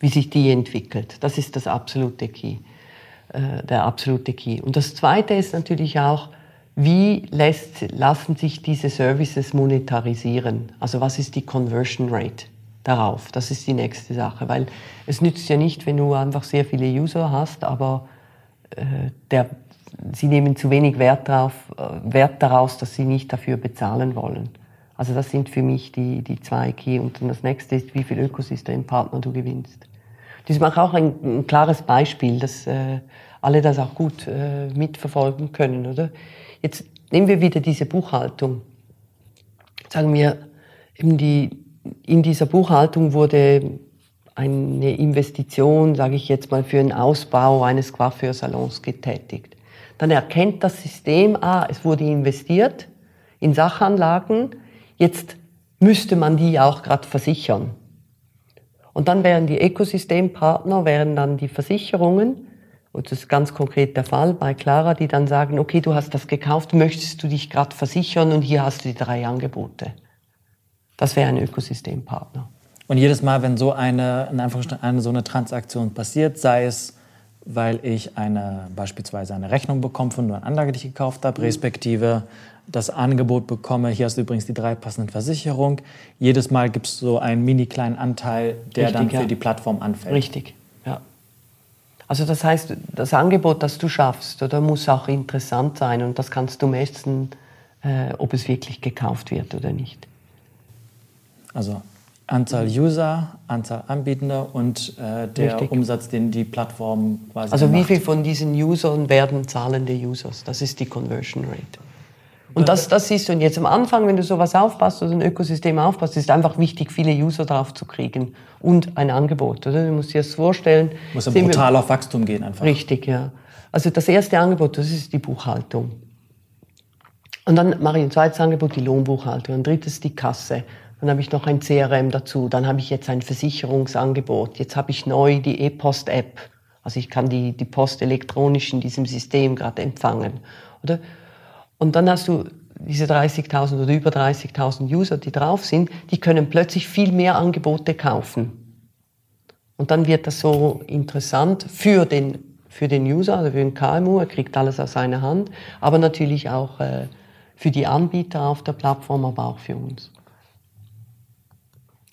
wie sich die entwickelt. Das ist das absolute Key, äh, der absolute Key. Und das Zweite ist natürlich auch, wie lässt, lassen sich diese Services monetarisieren? Also was ist die Conversion Rate darauf? Das ist die nächste Sache, weil es nützt ja nicht, wenn du einfach sehr viele User hast, aber äh, der, sie nehmen zu wenig Wert, drauf, äh, Wert daraus, dass sie nicht dafür bezahlen wollen. Also das sind für mich die, die zwei Key. Und dann das nächste ist, wie viel Ökosystempartner du gewinnst. Das macht auch ein, ein klares Beispiel, dass äh, alle das auch gut äh, mitverfolgen können, oder? Jetzt nehmen wir wieder diese Buchhaltung. Sagen wir, eben die, in dieser Buchhaltung wurde eine Investition, sage ich jetzt mal, für einen Ausbau eines Coiffeursalons getätigt. Dann erkennt das System, ah, es wurde investiert in Sachanlagen, Jetzt müsste man die auch gerade versichern. Und dann wären die Ökosystempartner, wären dann die Versicherungen, und das ist ganz konkret der Fall bei Clara, die dann sagen, okay, du hast das gekauft, möchtest du dich gerade versichern und hier hast du die drei Angebote. Das wäre ein Ökosystempartner. Und jedes Mal, wenn so eine, in eine, so eine Transaktion passiert, sei es, weil ich eine, beispielsweise eine Rechnung bekomme von einer Anlage, die ich gekauft habe, respektive das Angebot bekomme, hier hast du übrigens die drei passenden Versicherungen. Jedes Mal gibt es so einen mini kleinen Anteil, der Richtig, dann für ja. die Plattform anfällt. Richtig. Also das heißt, das Angebot, das du schaffst, oder muss auch interessant sein und das kannst du messen, äh, ob es wirklich gekauft wird oder nicht. Also Anzahl User, Anzahl Anbietender und äh, der Richtig. Umsatz, den die Plattform quasi Also macht. wie viel von diesen Usern werden zahlende Users? Das ist die Conversion Rate. Und das, das siehst du. Und jetzt am Anfang, wenn du sowas aufpasst, also ein Ökosystem aufpasst, ist einfach wichtig, viele User drauf zu kriegen und ein Angebot. Oder? Du musst dir das vorstellen. Muss ja brutal auf Wachstum gehen einfach. Richtig, ja. Also das erste Angebot, das ist die Buchhaltung. Und dann mache ich ein zweites Angebot, die Lohnbuchhaltung. Ein drittes die Kasse. Dann habe ich noch ein CRM dazu. Dann habe ich jetzt ein Versicherungsangebot. Jetzt habe ich neu die E-Post-App. Also ich kann die, die Post elektronisch in diesem System gerade empfangen. Oder? Und dann hast du diese 30.000 oder über 30.000 User, die drauf sind, die können plötzlich viel mehr Angebote kaufen. Und dann wird das so interessant für den, für den User, also für den KMU, er kriegt alles aus seiner Hand, aber natürlich auch äh, für die Anbieter auf der Plattform, aber auch für uns.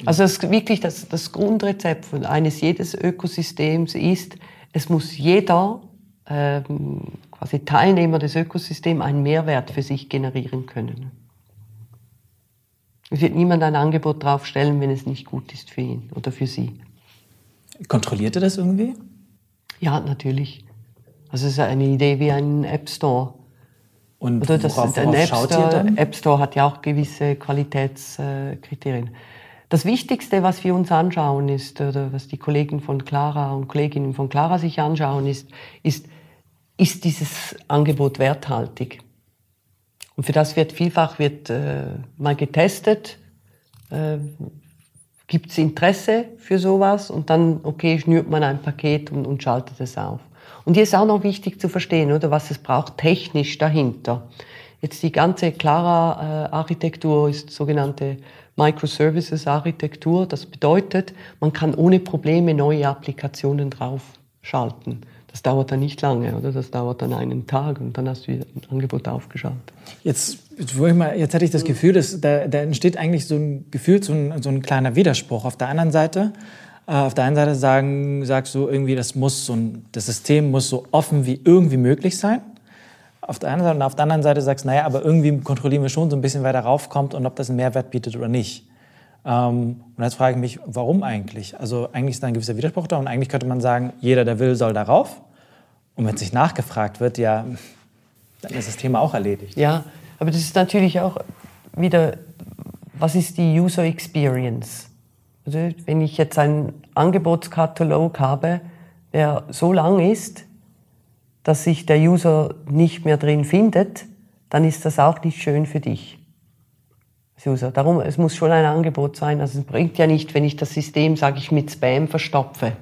Also das, wirklich das, das Grundrezept eines jedes Ökosystems ist, es muss jeder ähm, quasi Teilnehmer des Ökosystems einen Mehrwert für sich generieren können. Es wird niemand ein Angebot draufstellen, wenn es nicht gut ist für ihn oder für sie. Kontrolliert ihr das irgendwie? Ja, natürlich. Also es ist eine Idee wie ein App Store. Und Oder das, worauf, ein worauf App Store? App Store hat ja auch gewisse Qualitätskriterien. Das Wichtigste, was wir uns anschauen, ist, oder was die Kollegen von Clara und Kolleginnen von Clara sich anschauen, ist, ist, ist dieses Angebot werthaltig? Und für das wird vielfach wird, äh, mal getestet, äh, gibt es Interesse für sowas und dann, okay, schnürt man ein Paket und, und schaltet es auf. Und hier ist auch noch wichtig zu verstehen, oder, was es braucht technisch dahinter. Jetzt die ganze Clara-Architektur ist sogenannte Microservices-Architektur. Das bedeutet, man kann ohne Probleme neue Applikationen draufschalten. Das dauert dann nicht lange, oder? Das dauert dann einen Tag und dann hast du ein Angebot aufgeschaltet. Jetzt, jetzt hatte ich das Gefühl, dass da, da entsteht eigentlich so ein Gefühl, so ein, so ein kleiner Widerspruch. Auf der anderen Seite, äh, auf der einen Seite sagen, sagst du irgendwie, das muss so ein, das System muss so offen wie irgendwie möglich sein. Auf der einen Seite und auf der anderen Seite sagst, naja, aber irgendwie kontrollieren wir schon so ein bisschen, wer da raufkommt und ob das einen Mehrwert bietet oder nicht. Ähm, und jetzt frage ich mich, warum eigentlich? Also eigentlich ist da ein gewisser Widerspruch da und eigentlich könnte man sagen, jeder, der will, soll darauf. Und wenn sich nachgefragt wird, ja, dann ist das Thema auch erledigt. Ja, aber das ist natürlich auch wieder, was ist die User Experience? Also wenn ich jetzt einen Angebotskatalog habe, der so lang ist, dass sich der User nicht mehr drin findet, dann ist das auch nicht schön für dich. User. Darum, es muss schon ein Angebot sein. Also es bringt ja nicht, wenn ich das System, sage ich, mit Spam verstopfe.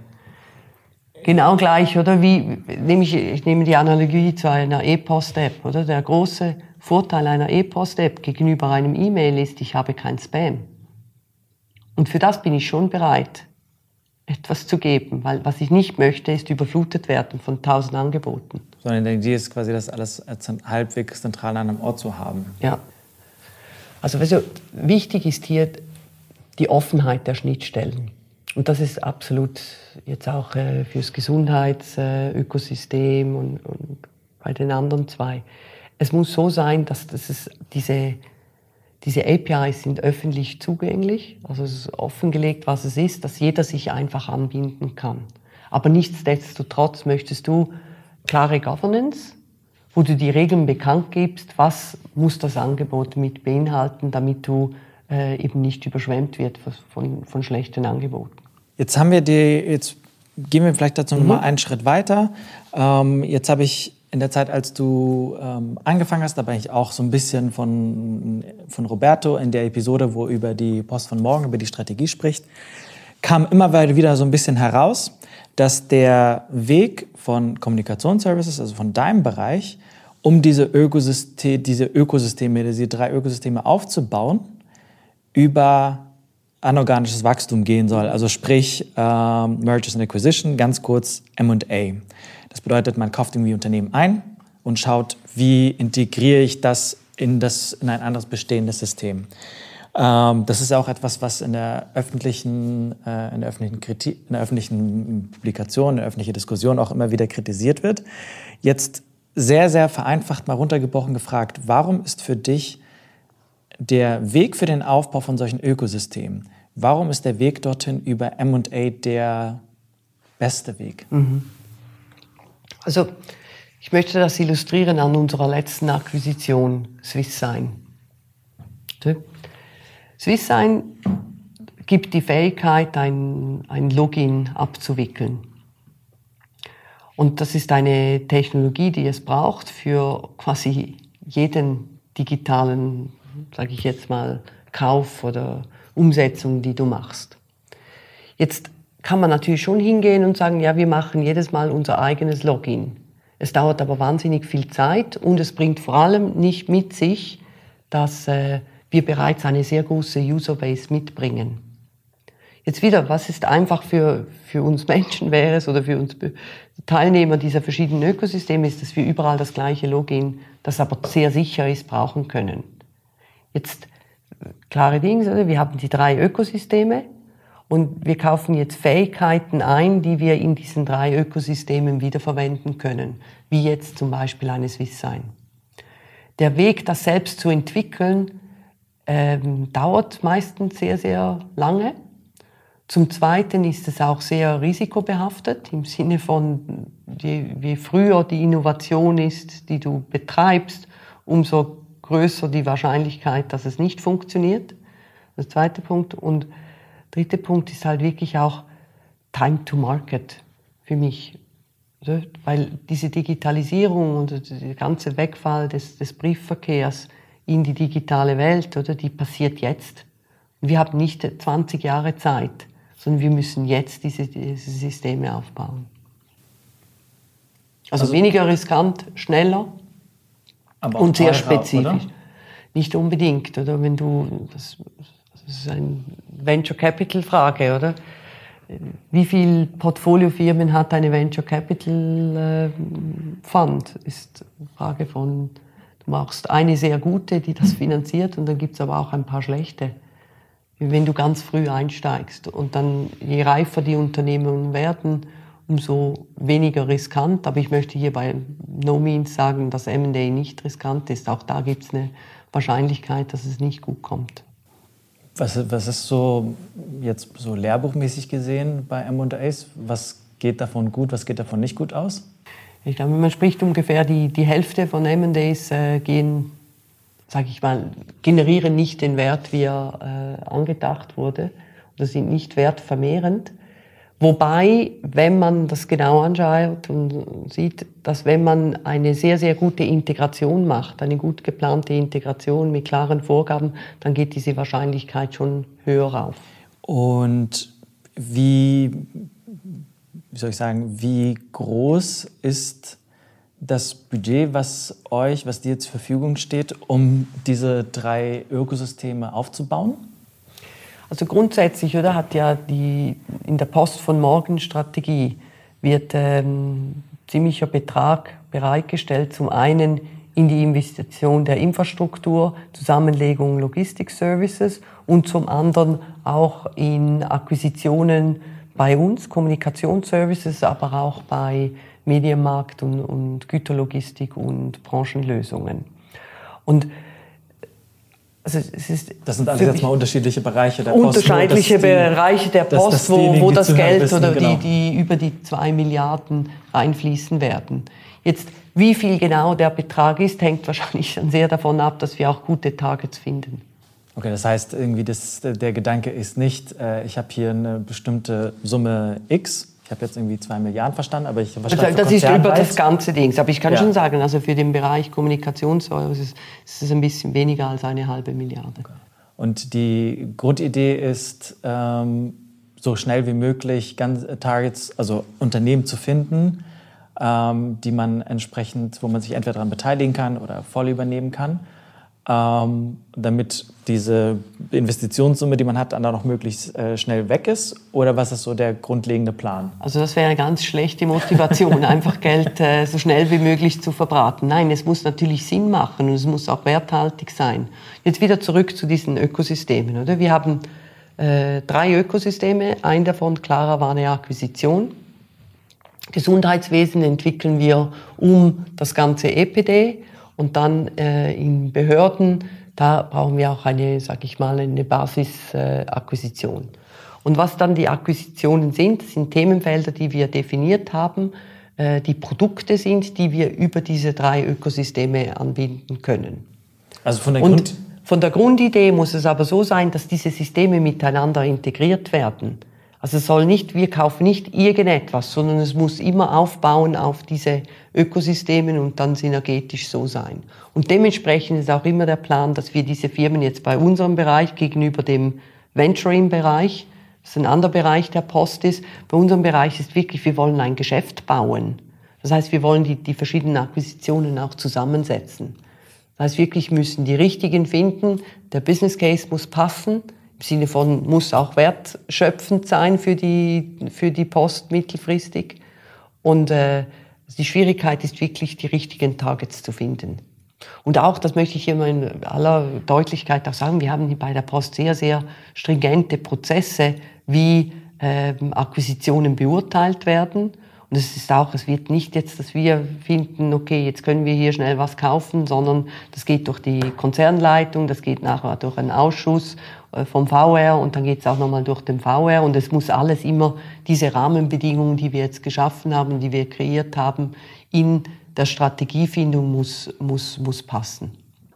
Genau gleich, oder? Wie, nehme ich, ich nehme die Analogie zu einer E-Post-App, oder? Der große Vorteil einer E-Post-App gegenüber einem E-Mail ist, ich habe kein Spam. Und für das bin ich schon bereit, etwas zu geben, weil was ich nicht möchte, ist überflutet werden von tausend Angeboten. Sondern die Idee ist quasi, das alles halbwegs zentral an einem Ort zu haben. Ja. Also, also wichtig ist hier die Offenheit der Schnittstellen. Und das ist absolut jetzt auch äh, fürs Gesundheitsökosystem und, und bei den anderen zwei. Es muss so sein, dass das ist diese, diese APIs sind öffentlich zugänglich, also es ist offengelegt, was es ist, dass jeder sich einfach anbinden kann. Aber nichtsdestotrotz möchtest du klare Governance, wo du die Regeln bekannt gibst, was muss das Angebot mit beinhalten, damit du äh, eben nicht überschwemmt wird von, von schlechten Angeboten. Jetzt haben wir die, jetzt gehen wir vielleicht dazu mhm. noch mal einen Schritt weiter. Ähm, jetzt habe ich in der Zeit, als du ähm, angefangen hast, da bin ich auch so ein bisschen von, von Roberto in der Episode, wo über die Post von morgen, über die Strategie spricht, kam immer wieder so ein bisschen heraus, dass der Weg von Kommunikationsservices, also von deinem Bereich, um diese, Ökosystem, diese Ökosysteme, diese drei Ökosysteme aufzubauen, über anorganisches Wachstum gehen soll. Also sprich ähm, Mergers and Acquisition, ganz kurz M&A. Das bedeutet, man kauft irgendwie Unternehmen ein und schaut, wie integriere ich das in, das, in ein anderes bestehendes System. Ähm, das ist auch etwas, was in der öffentlichen, äh, in der öffentlichen, Kritik, in der öffentlichen Publikation, in der öffentlichen Diskussion auch immer wieder kritisiert wird. Jetzt sehr, sehr vereinfacht mal runtergebrochen gefragt, warum ist für dich der Weg für den Aufbau von solchen Ökosystemen, warum ist der Weg dorthin über MA der beste Weg? Mhm. Also, ich möchte das illustrieren an unserer letzten Akquisition, SwissSign. SwissSign gibt die Fähigkeit, ein, ein Login abzuwickeln. Und das ist eine Technologie, die es braucht für quasi jeden digitalen sage ich jetzt mal, Kauf oder Umsetzung, die du machst. Jetzt kann man natürlich schon hingehen und sagen, ja, wir machen jedes Mal unser eigenes Login. Es dauert aber wahnsinnig viel Zeit und es bringt vor allem nicht mit sich, dass äh, wir bereits eine sehr große Userbase mitbringen. Jetzt wieder, was ist einfach für, für uns Menschen wäre es oder für uns Teilnehmer dieser verschiedenen Ökosysteme ist, dass wir überall das gleiche Login, das aber sehr sicher ist, brauchen können. Jetzt klare Dinge, wir haben die drei Ökosysteme und wir kaufen jetzt Fähigkeiten ein, die wir in diesen drei Ökosystemen wiederverwenden können, wie jetzt zum Beispiel eine SwissSign. Der Weg, das selbst zu entwickeln, ähm, dauert meistens sehr, sehr lange. Zum Zweiten ist es auch sehr risikobehaftet im Sinne von, je, je früher die Innovation ist, die du betreibst, umso größer die Wahrscheinlichkeit, dass es nicht funktioniert. Das zweite Punkt. Und dritte Punkt ist halt wirklich auch Time to Market für mich. Weil diese Digitalisierung und der ganze Wegfall des, des Briefverkehrs in die digitale Welt, oder, die passiert jetzt. wir haben nicht 20 Jahre Zeit, sondern wir müssen jetzt diese, diese Systeme aufbauen. Also, also weniger riskant, schneller und sehr spezifisch. Oder? Nicht unbedingt, oder? Wenn du, das, das ist eine Venture Capital Frage, oder? Wie viele Portfoliofirmen hat eine Venture Capital äh, Fund? Ist eine Frage von, du machst eine sehr gute, die das finanziert, und dann gibt es aber auch ein paar schlechte. Wenn du ganz früh einsteigst und dann je reifer die Unternehmen werden, umso weniger riskant. Aber ich möchte hier bei No Means sagen, dass M&A nicht riskant ist. Auch da gibt es eine Wahrscheinlichkeit, dass es nicht gut kommt. Was, was ist so jetzt so lehrbuchmäßig gesehen bei M&As? Was geht davon gut, was geht davon nicht gut aus? Ich glaube, man spricht ungefähr die, die Hälfte von M&As äh, gehen, sage ich mal, generieren nicht den Wert, wie er äh, angedacht wurde oder sind nicht wertvermehrend. Wobei, wenn man das genau anschaut und sieht, dass wenn man eine sehr, sehr gute Integration macht, eine gut geplante Integration mit klaren Vorgaben, dann geht diese Wahrscheinlichkeit schon höher auf. Und wie, wie soll ich sagen, wie groß ist das Budget, was euch, was dir zur Verfügung steht, um diese drei Ökosysteme aufzubauen? Also grundsätzlich, oder, hat ja die, in der Post von Morgen Strategie wird ähm, ziemlicher Betrag bereitgestellt, zum einen in die Investition der Infrastruktur, Zusammenlegung Logistik-Services und zum anderen auch in Akquisitionen bei uns, Kommunikationsservices, aber auch bei Medienmarkt und, und Güterlogistik und Branchenlösungen. Und also das sind alles jetzt mal unterschiedliche Bereiche der Post. Unterschiedliche Bereiche der Post, das wo, wo das Geld wissen, oder genau. die, die über die zwei Milliarden reinfließen werden. Jetzt, wie viel genau der Betrag ist, hängt wahrscheinlich schon sehr davon ab, dass wir auch gute Targets finden. Okay, das heißt irgendwie, das, der Gedanke ist nicht, äh, ich habe hier eine bestimmte Summe X ich habe jetzt irgendwie zwei Milliarden verstanden, aber ich verstehe Das ist über das ganze Ding. Aber ich kann ja. schon sagen, also für den Bereich Kommunikationsservices ist es ein bisschen weniger als eine halbe Milliarde. Okay. Und die Grundidee ist, ähm, so schnell wie möglich ganz äh, Targets, also Unternehmen zu finden, ähm, die man entsprechend, wo man sich entweder daran beteiligen kann oder voll übernehmen kann ähm, damit diese Investitionssumme, die man hat, dann auch möglichst äh, schnell weg ist? Oder was ist so der grundlegende Plan? Also das wäre ganz schlechte Motivation, einfach Geld äh, so schnell wie möglich zu verbraten. Nein, es muss natürlich Sinn machen und es muss auch werthaltig sein. Jetzt wieder zurück zu diesen Ökosystemen. Oder? Wir haben äh, drei Ökosysteme. Ein davon, klarer, war eine Akquisition. Gesundheitswesen entwickeln wir um das ganze EPD und dann äh, in Behörden, da brauchen wir auch eine, sag ich mal, eine Basisakquisition. Äh, und was dann die Akquisitionen sind, sind Themenfelder, die wir definiert haben, äh, die Produkte sind, die wir über diese drei Ökosysteme anbinden können. Also von der, Und von der Grundidee muss es aber so sein, dass diese Systeme miteinander integriert werden. Also es soll nicht, wir kaufen nicht irgendetwas, sondern es muss immer aufbauen auf diese Ökosystemen und dann synergetisch so sein. Und dementsprechend ist auch immer der Plan, dass wir diese Firmen jetzt bei unserem Bereich gegenüber dem Venturing-Bereich, das ist ein anderer Bereich der Post ist, bei unserem Bereich ist wirklich, wir wollen ein Geschäft bauen. Das heißt, wir wollen die, die verschiedenen Akquisitionen auch zusammensetzen. Das heißt, wirklich müssen die richtigen finden, der Business Case muss passen, im Sinne von muss auch wertschöpfend sein für die, für die Post mittelfristig. Und äh, die Schwierigkeit ist wirklich, die richtigen Targets zu finden. Und auch, das möchte ich immer in aller Deutlichkeit auch sagen, wir haben hier bei der Post sehr, sehr stringente Prozesse, wie äh, Akquisitionen beurteilt werden. Und es ist auch, es wird nicht jetzt, dass wir finden, okay, jetzt können wir hier schnell was kaufen, sondern das geht durch die Konzernleitung, das geht nachher durch einen Ausschuss vom VR und dann geht es auch nochmal durch den VR und es muss alles immer diese Rahmenbedingungen, die wir jetzt geschaffen haben, die wir kreiert haben, in der Strategiefindung muss, muss, muss passen.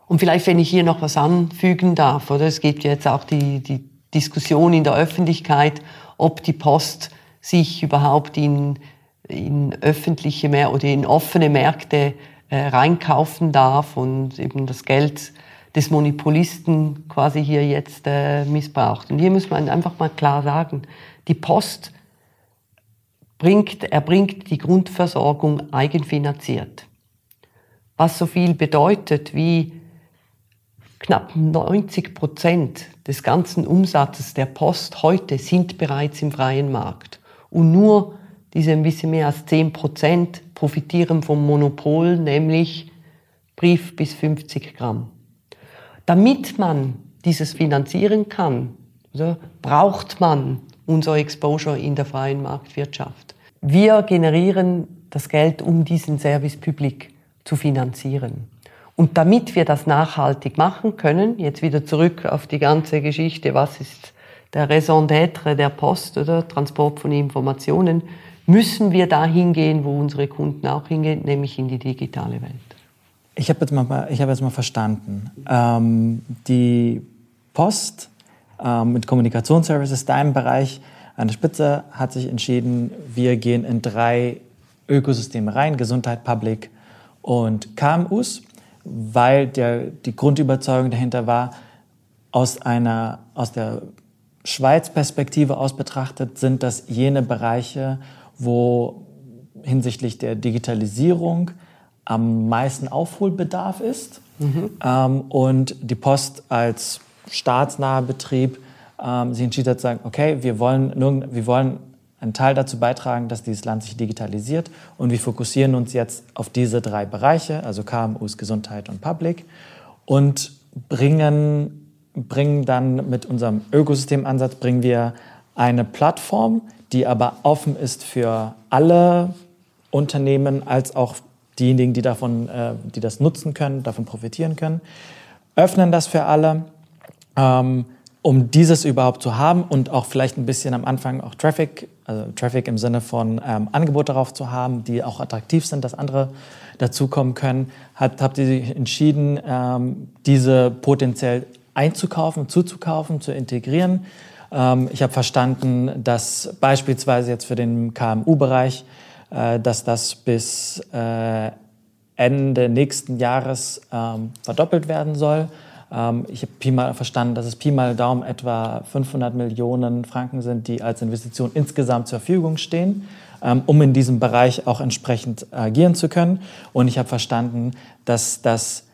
Und vielleicht, wenn ich hier noch was anfügen darf, oder es gibt jetzt auch die, die Diskussion in der Öffentlichkeit, ob die Post sich überhaupt in in öffentliche Mehr oder in offene Märkte äh, reinkaufen darf und eben das Geld des Monopolisten quasi hier jetzt äh, missbraucht. Und hier muss man einfach mal klar sagen, die Post bringt, erbringt die Grundversorgung eigenfinanziert. Was so viel bedeutet wie knapp 90 Prozent des ganzen Umsatzes der Post heute sind bereits im freien Markt. Und nur diese ein bisschen mehr als 10 Prozent profitieren vom Monopol, nämlich Brief bis 50 Gramm. Damit man dieses finanzieren kann, also braucht man unser Exposure in der freien Marktwirtschaft. Wir generieren das Geld, um diesen Service Public zu finanzieren. Und damit wir das nachhaltig machen können, jetzt wieder zurück auf die ganze Geschichte, was ist der Raison d'être der Post oder Transport von Informationen, müssen wir da hingehen, wo unsere Kunden auch hingehen, nämlich in die digitale Welt. Ich habe jetzt, mal, hab jetzt mal verstanden. Ähm, die Post ähm, mit Kommunikationsservices, deinem Bereich an der Spitze, hat sich entschieden, wir gehen in drei Ökosysteme rein, Gesundheit, Public und KMUs, weil der, die Grundüberzeugung dahinter war, aus, einer, aus der Schweiz-Perspektive aus betrachtet, sind das jene Bereiche, wo hinsichtlich der Digitalisierung am meisten Aufholbedarf ist. Mhm. Ähm, und die Post als staatsnaher Betrieb ähm, sich entschieden hat zu sagen, okay, wir wollen, wir wollen einen Teil dazu beitragen, dass dieses Land sich digitalisiert und wir fokussieren uns jetzt auf diese drei Bereiche, also KMUs, Gesundheit und Public und bringen, bringen dann mit unserem Ökosystemansatz bringen wir eine Plattform, die aber offen ist für alle Unternehmen als auch diejenigen, die, davon, äh, die das nutzen können, davon profitieren können, öffnen das für alle, ähm, um dieses überhaupt zu haben und auch vielleicht ein bisschen am Anfang auch Traffic, also Traffic im Sinne von ähm, Angebot darauf zu haben, die auch attraktiv sind, dass andere dazukommen können, hat, habt ihr sich entschieden, ähm, diese potenziell einzukaufen, zuzukaufen, zu integrieren. Ähm, ich habe verstanden, dass beispielsweise jetzt für den KMU-Bereich, dass das bis äh, Ende nächsten Jahres ähm, verdoppelt werden soll. Ähm, ich habe Pi mal verstanden, dass es Pi mal Daumen etwa 500 Millionen Franken sind, die als Investition insgesamt zur Verfügung stehen, um in diesem Bereich auch entsprechend agieren zu können. Und ich habe verstanden, dass das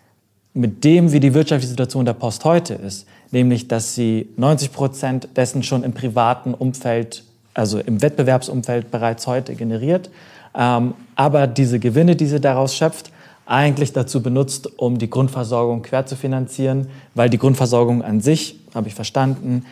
mit dem, wie die wirtschaftliche Situation der Post heute ist, nämlich dass sie 90 Prozent dessen schon im privaten Umfeld, also im Wettbewerbsumfeld bereits heute generiert, ähm, aber diese Gewinne, die sie daraus schöpft, eigentlich dazu benutzt, um die Grundversorgung quer zu finanzieren, weil die Grundversorgung an sich, habe ich verstanden,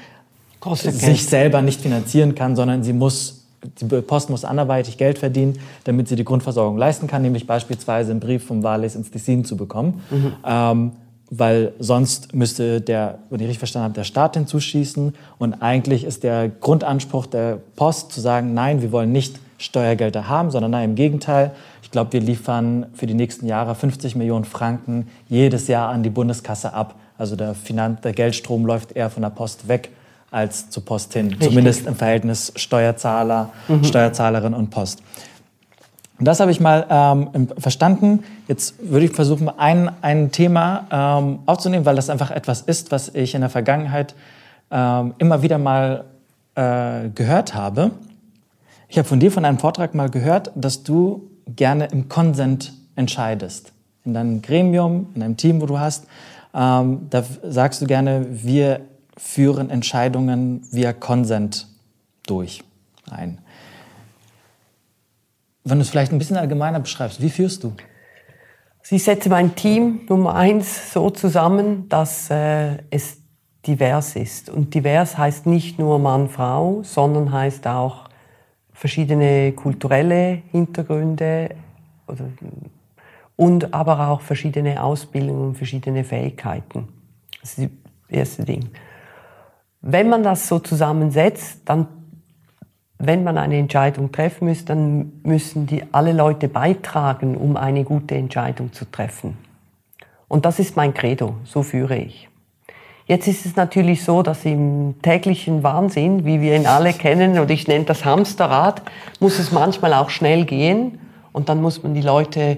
Kostet sich Geld. selber nicht finanzieren kann, sondern sie muss die Post muss anderweitig Geld verdienen, damit sie die Grundversorgung leisten kann, nämlich beispielsweise einen Brief vom Wales ins Tessin zu bekommen. Mhm. Ähm, weil sonst müsste der, wenn ich richtig verstanden habe, der Staat hinzuschießen. Und eigentlich ist der Grundanspruch der Post zu sagen, nein, wir wollen nicht Steuergelder haben, sondern nein, im Gegenteil. Ich glaube, wir liefern für die nächsten Jahre 50 Millionen Franken jedes Jahr an die Bundeskasse ab. Also der, Finanz der Geldstrom läuft eher von der Post weg als zur Post hin. Richtig. Zumindest im Verhältnis Steuerzahler, mhm. Steuerzahlerin und Post. Und das habe ich mal ähm, verstanden. Jetzt würde ich versuchen, ein, ein Thema ähm, aufzunehmen, weil das einfach etwas ist, was ich in der Vergangenheit ähm, immer wieder mal äh, gehört habe. Ich habe von dir von einem Vortrag mal gehört, dass du gerne im Konsent entscheidest. In deinem Gremium, in deinem Team, wo du hast, ähm, da sagst du gerne, wir führen Entscheidungen via Konsent durch ein. Wenn du es vielleicht ein bisschen allgemeiner beschreibst, wie führst du? Ich setze mein Team Nummer eins so zusammen, dass äh, es divers ist. Und divers heißt nicht nur Mann, Frau, sondern heißt auch verschiedene kulturelle Hintergründe und aber auch verschiedene Ausbildungen und verschiedene Fähigkeiten. Das ist das erste Ding. Wenn man das so zusammensetzt, dann, wenn man eine Entscheidung treffen muss, dann müssen die alle Leute beitragen, um eine gute Entscheidung zu treffen. Und das ist mein Credo, so führe ich. Jetzt ist es natürlich so, dass im täglichen Wahnsinn, wie wir ihn alle kennen, und ich nenne das Hamsterrad, muss es manchmal auch schnell gehen und dann muss man die Leute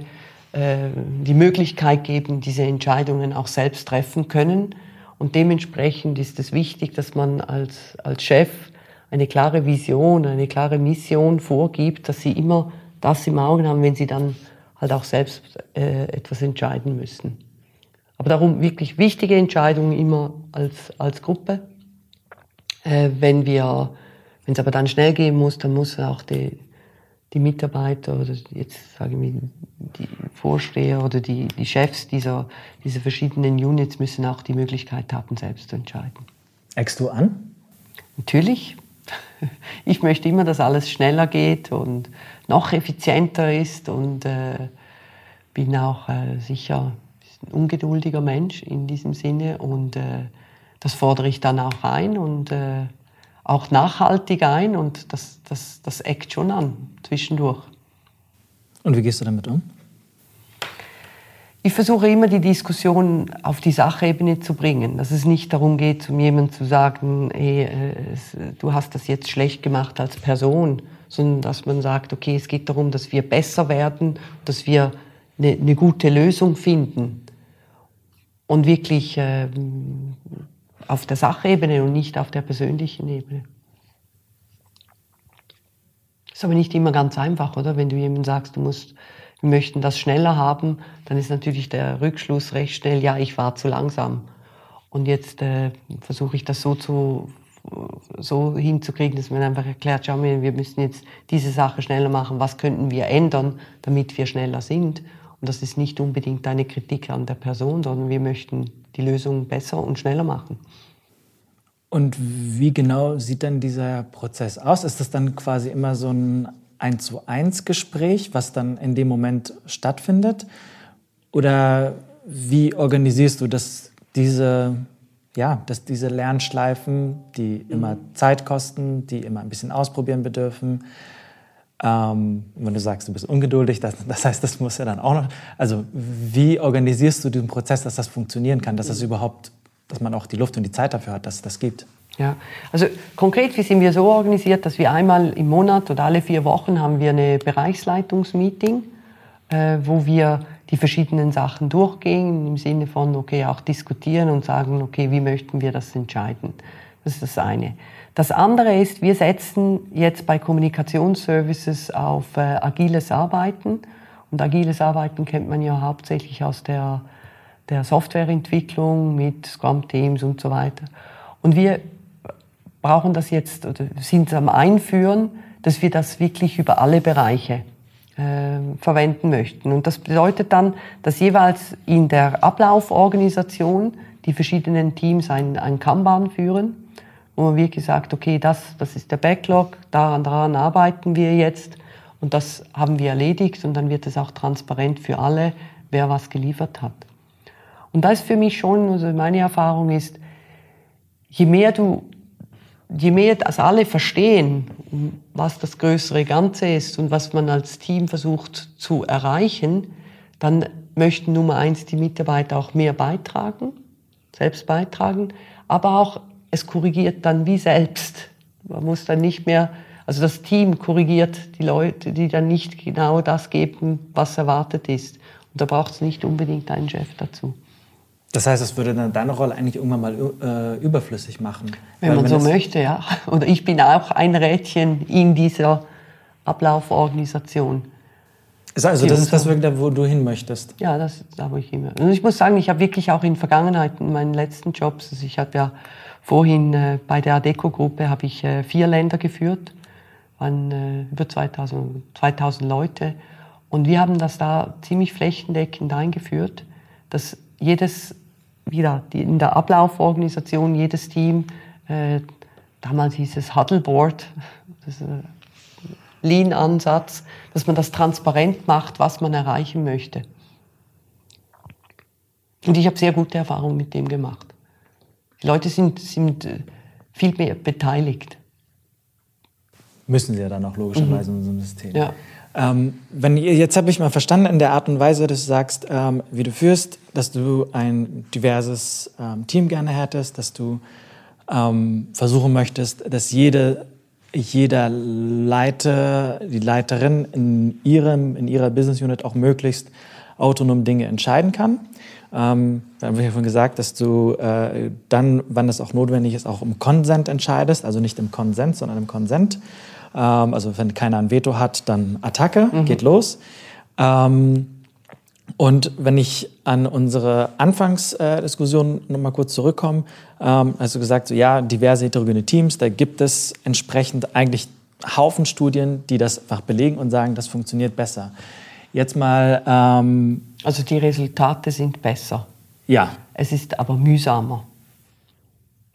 äh, die Möglichkeit geben, diese Entscheidungen auch selbst treffen können. Und dementsprechend ist es wichtig, dass man als, als Chef eine klare Vision, eine klare Mission vorgibt, dass sie immer das im Auge haben, wenn sie dann halt auch selbst äh, etwas entscheiden müssen. Aber darum wirklich wichtige Entscheidungen immer als, als Gruppe. Äh, wenn wir, wenn es aber dann schnell gehen muss, dann muss auch die, die Mitarbeiter oder jetzt sage ich mal, die Vorsteher oder die, die Chefs dieser, dieser verschiedenen Units müssen auch die Möglichkeit haben, selbst zu entscheiden. Eckst du an? Natürlich. Ich möchte immer, dass alles schneller geht und noch effizienter ist und äh, bin auch äh, sicher ein ungeduldiger Mensch in diesem Sinne und äh, das fordere ich dann auch ein und äh, auch nachhaltig ein und das, das, das eckt schon an zwischendurch. Und wie gehst du damit um? Ich versuche immer die Diskussion auf die Sachebene zu bringen, dass es nicht darum geht, zu jemandem zu sagen, hey, äh, du hast das jetzt schlecht gemacht als Person, sondern dass man sagt, okay, es geht darum, dass wir besser werden, dass wir eine, eine gute Lösung finden und wirklich äh, auf der Sachebene und nicht auf der persönlichen Ebene. Ist aber nicht immer ganz einfach, oder? Wenn du jemandem sagst, du musst, möchten das schneller haben, dann ist natürlich der Rückschluss recht schnell, ja, ich war zu langsam. Und jetzt äh, versuche ich das so zu so hinzukriegen, dass man einfach erklärt, schau mir, wir müssen jetzt diese Sache schneller machen, was könnten wir ändern, damit wir schneller sind. Und das ist nicht unbedingt eine Kritik an der Person, sondern wir möchten die Lösung besser und schneller machen. Und wie genau sieht dann dieser Prozess aus? Ist das dann quasi immer so ein 1 zu 1 Gespräch, was dann in dem Moment stattfindet? Oder wie organisierst du, dass diese, ja, dass diese Lernschleifen, die immer Zeit kosten, die immer ein bisschen ausprobieren bedürfen, ähm, wenn du sagst, du bist ungeduldig, das, das, heißt, das muss ja dann auch noch. Also, wie organisierst du diesen Prozess, dass das funktionieren kann, dass das überhaupt, dass man auch die Luft und die Zeit dafür hat, dass es das gibt? Ja, also konkret, sind wir so organisiert, dass wir einmal im Monat oder alle vier Wochen haben wir eine Bereichsleitungsmeeting, äh, wo wir die verschiedenen Sachen durchgehen, im Sinne von, okay, auch diskutieren und sagen, okay, wie möchten wir das entscheiden? Das ist das eine. Das andere ist, wir setzen jetzt bei Kommunikationsservices auf äh, agiles Arbeiten. Und agiles Arbeiten kennt man ja hauptsächlich aus der, der Softwareentwicklung mit Scrum-Teams und so weiter. Und wir brauchen das jetzt, oder sind am Einführen, dass wir das wirklich über alle Bereiche äh, verwenden möchten. Und das bedeutet dann, dass jeweils in der Ablauforganisation die verschiedenen Teams ein, ein Kanban führen wo man wirklich sagt, okay, das, das ist der Backlog, daran, daran arbeiten wir jetzt und das haben wir erledigt und dann wird es auch transparent für alle, wer was geliefert hat. Und das ist für mich schon, also meine Erfahrung ist, je mehr du, je mehr das alle verstehen, was das größere Ganze ist und was man als Team versucht zu erreichen, dann möchten Nummer eins die Mitarbeiter auch mehr beitragen, selbst beitragen, aber auch es korrigiert dann wie selbst. Man muss dann nicht mehr, also das Team korrigiert die Leute, die dann nicht genau das geben, was erwartet ist. Und da braucht es nicht unbedingt einen Chef dazu. Das heißt, es würde dann deine Rolle eigentlich irgendwann mal äh, überflüssig machen. Wenn man so möchte, ja. Oder ich bin auch ein Rädchen in dieser Ablauforganisation. Also das ist das wirklich, wo du hin möchtest? Ja, das ist da, wo ich hin möchte. Und ich muss sagen, ich habe wirklich auch in Vergangenheit, in meinen letzten Jobs, also ich habe ja Vorhin äh, bei der Adeco-Gruppe habe ich äh, vier Länder geführt, waren äh, über 2000, 2000 Leute. Und wir haben das da ziemlich flächendeckend eingeführt, dass jedes, wieder in der Ablauforganisation, jedes Team, äh, damals hieß es Huddleboard, das, äh, Lean-Ansatz, dass man das transparent macht, was man erreichen möchte. Und ich habe sehr gute Erfahrungen mit dem gemacht. Die Leute sind, sind äh, viel mehr beteiligt. Müssen sie ja dann auch logischerweise mhm. in einem System. Ja. Ähm, wenn, jetzt habe ich mal verstanden in der Art und Weise, dass du sagst, ähm, wie du führst, dass du ein diverses ähm, Team gerne hättest, dass du ähm, versuchen möchtest, dass jede, jeder Leiter, die Leiterin in, ihrem, in ihrer Business Unit auch möglichst autonom Dinge entscheiden kann. Ähm, da haben wir ja schon gesagt, dass du äh, dann, wann es auch notwendig ist, auch im Konsent entscheidest, also nicht im Konsens, sondern im Konsent. Ähm, also wenn keiner ein Veto hat, dann Attacke, mhm. geht los. Ähm, und wenn ich an unsere Anfangsdiskussion noch mal kurz zurückkomme, ähm, hast du gesagt, so, ja, diverse heterogene Teams, da gibt es entsprechend eigentlich Haufen Studien, die das einfach belegen und sagen, das funktioniert besser. Jetzt mal. Ähm, also die Resultate sind besser. Ja. Es ist aber mühsamer.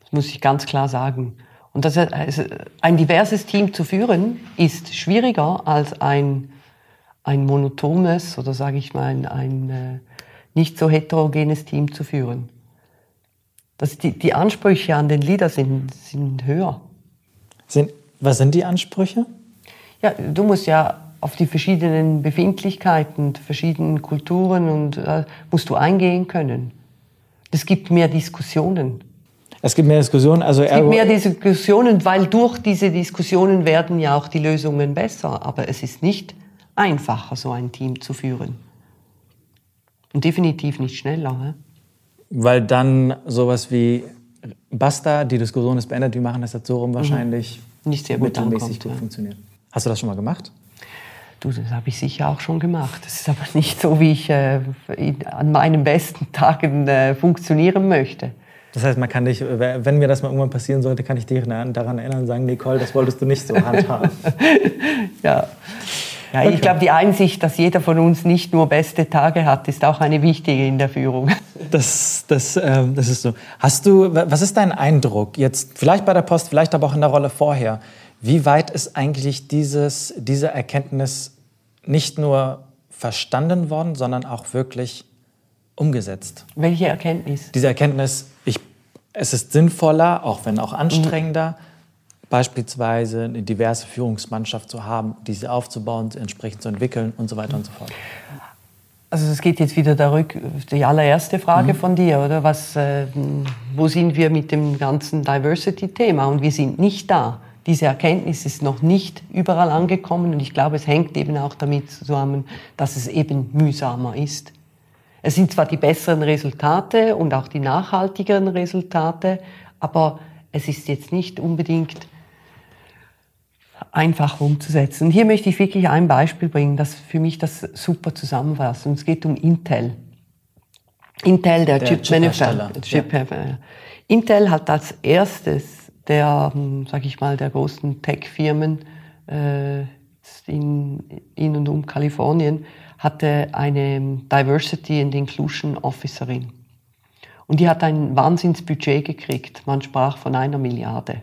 Das muss ich ganz klar sagen. Und das, also ein diverses Team zu führen ist schwieriger als ein, ein monotones oder sage ich mal ein, ein äh, nicht so heterogenes Team zu führen. Das, die, die Ansprüche an den Leader sind, sind höher. Sind, was sind die Ansprüche? Ja, du musst ja auf die verschiedenen Befindlichkeiten, verschiedenen Kulturen und äh, musst du eingehen können. Es gibt mehr Diskussionen. Es gibt mehr Diskussionen. Also es gibt mehr Diskussionen, weil durch diese Diskussionen werden ja auch die Lösungen besser. Aber es ist nicht einfacher, so ein Team zu führen. Und definitiv nicht schneller. Ne? Weil dann sowas wie Basta, die Diskussion ist beendet, wir machen das jetzt so rum, mhm. wahrscheinlich mhm. nicht sehr gut mittelmäßig gut ja. funktioniert. Hast du das schon mal gemacht? Du, das habe ich sicher auch schon gemacht. Das ist aber nicht so, wie ich äh, an meinen besten Tagen äh, funktionieren möchte. Das heißt, man kann dich, wenn mir das mal irgendwann passieren sollte, kann ich dich daran erinnern und sagen, Nicole, das wolltest du nicht so handhaben. ja. Ja, okay. ich glaube, die Einsicht, dass jeder von uns nicht nur beste Tage hat, ist auch eine wichtige in der Führung. Das, das, äh, das ist so. Hast du, was ist dein Eindruck jetzt, vielleicht bei der Post, vielleicht aber auch in der Rolle vorher? Wie weit ist eigentlich dieses, diese Erkenntnis nicht nur verstanden worden, sondern auch wirklich umgesetzt? Welche Erkenntnis? Diese Erkenntnis, ich es ist sinnvoller, auch wenn auch anstrengender, mhm. beispielsweise eine diverse Führungsmannschaft zu haben, diese aufzubauen, entsprechend zu entwickeln und so weiter und so fort. Also es geht jetzt wieder darüber, die allererste Frage mhm. von dir, oder? Was, äh, wo sind wir mit dem ganzen Diversity-Thema? Und wir sind nicht da. Diese Erkenntnis ist noch nicht überall angekommen und ich glaube, es hängt eben auch damit zusammen, dass es eben mühsamer ist. Es sind zwar die besseren Resultate und auch die nachhaltigeren Resultate, aber es ist jetzt nicht unbedingt einfach umzusetzen. Und hier möchte ich wirklich ein Beispiel bringen, das für mich das super zusammenfasst. Und es geht um Intel. Intel, der, der Chip-Manufacturer. Chip ja. Intel hat als erstes der, hm, sag ich mal, der großen Tech-Firmen äh, in, in und um Kalifornien hatte eine Diversity and Inclusion Officerin. Und die hat ein Wahnsinnsbudget gekriegt. Man sprach von einer Milliarde.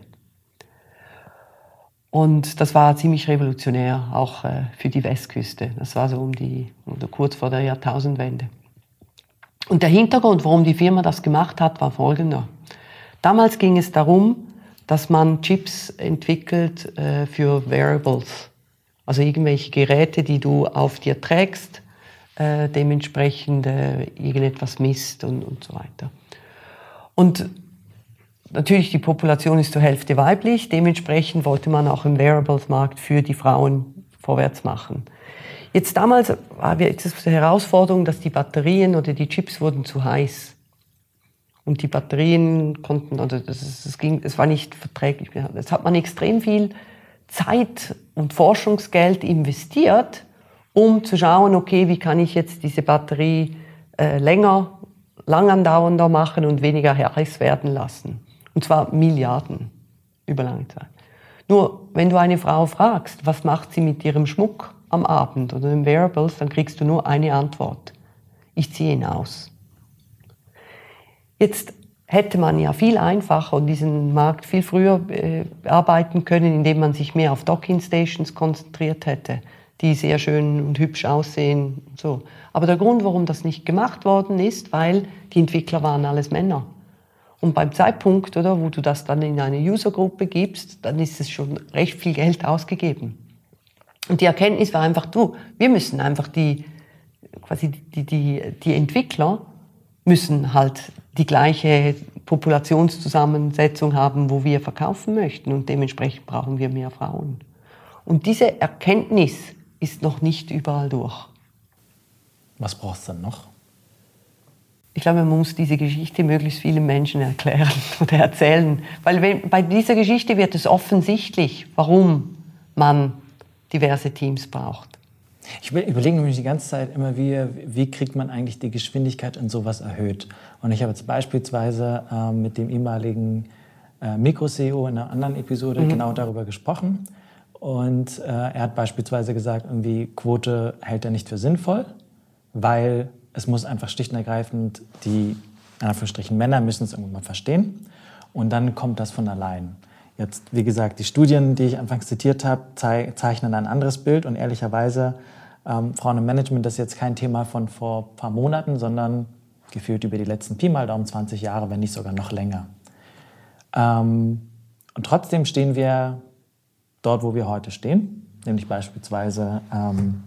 Und das war ziemlich revolutionär, auch äh, für die Westküste. Das war so um die, oder kurz vor der Jahrtausendwende. Und der Hintergrund, warum die Firma das gemacht hat, war folgender. Damals ging es darum, dass man Chips entwickelt äh, für Wearables. Also irgendwelche Geräte, die du auf dir trägst, äh, dementsprechend äh, irgendetwas misst und, und so weiter. Und natürlich, die Population ist zur Hälfte weiblich, dementsprechend wollte man auch im Wearables-Markt für die Frauen vorwärts machen. Jetzt damals war jetzt die Herausforderung, dass die Batterien oder die Chips wurden zu heiß. Und die Batterien konnten, also das ging, es war nicht verträglich. Jetzt hat man extrem viel Zeit und Forschungsgeld investiert, um zu schauen, okay, wie kann ich jetzt diese Batterie äh, länger, langandauernder machen und weniger heiß werden lassen. Und zwar Milliarden über lange Zeit. Nur, wenn du eine Frau fragst, was macht sie mit ihrem Schmuck am Abend oder den Wearables, dann kriegst du nur eine Antwort. Ich ziehe ihn aus. Jetzt hätte man ja viel einfacher diesen Markt viel früher äh, arbeiten können, indem man sich mehr auf Docking Stations konzentriert hätte, die sehr schön und hübsch aussehen. Und so. Aber der Grund, warum das nicht gemacht worden ist, weil die Entwickler waren alles Männer. Und beim Zeitpunkt, oder, wo du das dann in eine Usergruppe gibst, dann ist es schon recht viel Geld ausgegeben. Und die Erkenntnis war einfach, du, wir müssen einfach die, quasi die, die, die Entwickler müssen halt die gleiche Populationszusammensetzung haben, wo wir verkaufen möchten. Und dementsprechend brauchen wir mehr Frauen. Und diese Erkenntnis ist noch nicht überall durch. Was braucht es dann noch? Ich glaube, man muss diese Geschichte möglichst vielen Menschen erklären oder erzählen. Weil wenn, bei dieser Geschichte wird es offensichtlich, warum man diverse Teams braucht. Ich überlege nämlich die ganze Zeit immer, wie, wie kriegt man eigentlich die Geschwindigkeit in sowas erhöht. Und ich habe jetzt beispielsweise äh, mit dem ehemaligen äh, Mikro-CEO in einer anderen Episode mhm. genau darüber gesprochen. Und äh, er hat beispielsweise gesagt, irgendwie Quote hält er nicht für sinnvoll, weil es muss einfach schlicht und ergreifend die, in Anführungsstrichen, Männer müssen es irgendwann mal verstehen. Und dann kommt das von allein. Jetzt, wie gesagt, die Studien, die ich anfangs zitiert habe, zeichnen ein anderes Bild und ehrlicherweise ähm, Frauen im Management das ist jetzt kein Thema von vor ein paar Monaten, sondern gefühlt über die letzten Pi mal Daumen 20 Jahre, wenn nicht sogar noch länger. Ähm, und trotzdem stehen wir dort, wo wir heute stehen, nämlich beispielsweise ähm,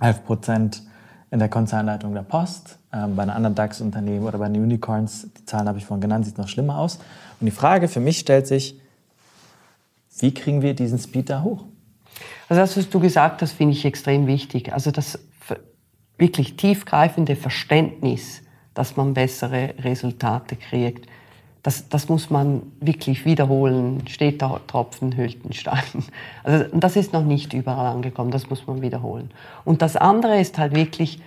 11 Prozent in der Konzernleitung der Post, ähm, bei einem anderen DAX-Unternehmen oder bei den Unicorns, die Zahlen habe ich vorhin genannt, sieht noch schlimmer aus. Und die Frage für mich stellt sich, wie kriegen wir diesen Speed da hoch? Also das, was du gesagt hast, finde ich extrem wichtig. Also das wirklich tiefgreifende Verständnis, dass man bessere Resultate kriegt, das, das muss man wirklich wiederholen. Steht da Tropfen, hüllt den Stein. Also das ist noch nicht überall angekommen, das muss man wiederholen. Und das andere ist halt wirklich,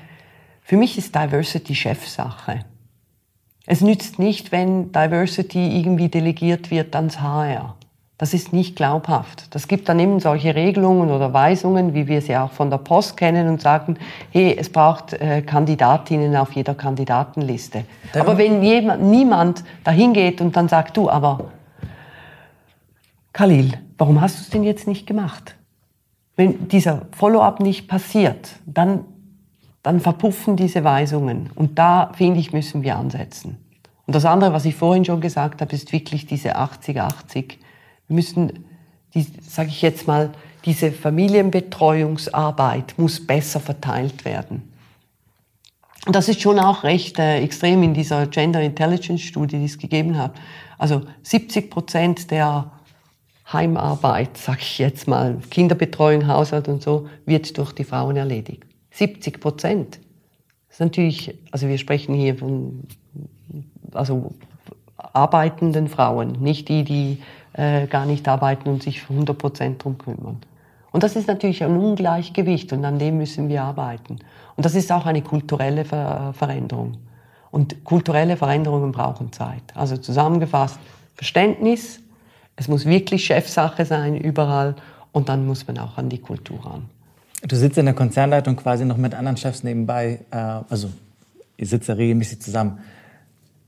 für mich ist Diversity Chefsache. Es nützt nicht, wenn Diversity irgendwie delegiert wird ans HR. Das ist nicht glaubhaft. Das gibt dann eben solche Regelungen oder Weisungen, wie wir sie auch von der Post kennen und sagen, hey, es braucht äh, Kandidatinnen auf jeder Kandidatenliste. Dann aber wenn jemand, niemand dahin geht und dann sagt, du, aber Khalil, warum hast du es denn jetzt nicht gemacht? Wenn dieser Follow-up nicht passiert, dann, dann verpuffen diese Weisungen. Und da, finde ich, müssen wir ansetzen. Und das andere, was ich vorhin schon gesagt habe, ist wirklich diese 80-80 müssen, sage ich jetzt mal, diese Familienbetreuungsarbeit muss besser verteilt werden. Und das ist schon auch recht äh, extrem in dieser Gender Intelligence Studie, die es gegeben hat. Also 70 Prozent der Heimarbeit, sage ich jetzt mal, Kinderbetreuung, Haushalt und so, wird durch die Frauen erledigt. 70 Prozent. Das ist natürlich, also wir sprechen hier von also arbeitenden Frauen, nicht die, die äh, gar nicht arbeiten und sich 100 Prozent darum kümmern. Und das ist natürlich ein Ungleichgewicht und an dem müssen wir arbeiten. Und das ist auch eine kulturelle Ver Veränderung. Und kulturelle Veränderungen brauchen Zeit. Also zusammengefasst, Verständnis, es muss wirklich Chefsache sein überall und dann muss man auch an die Kultur ran. Du sitzt in der Konzernleitung quasi noch mit anderen Chefs nebenbei, äh, also ihr sitzt ja regelmäßig zusammen.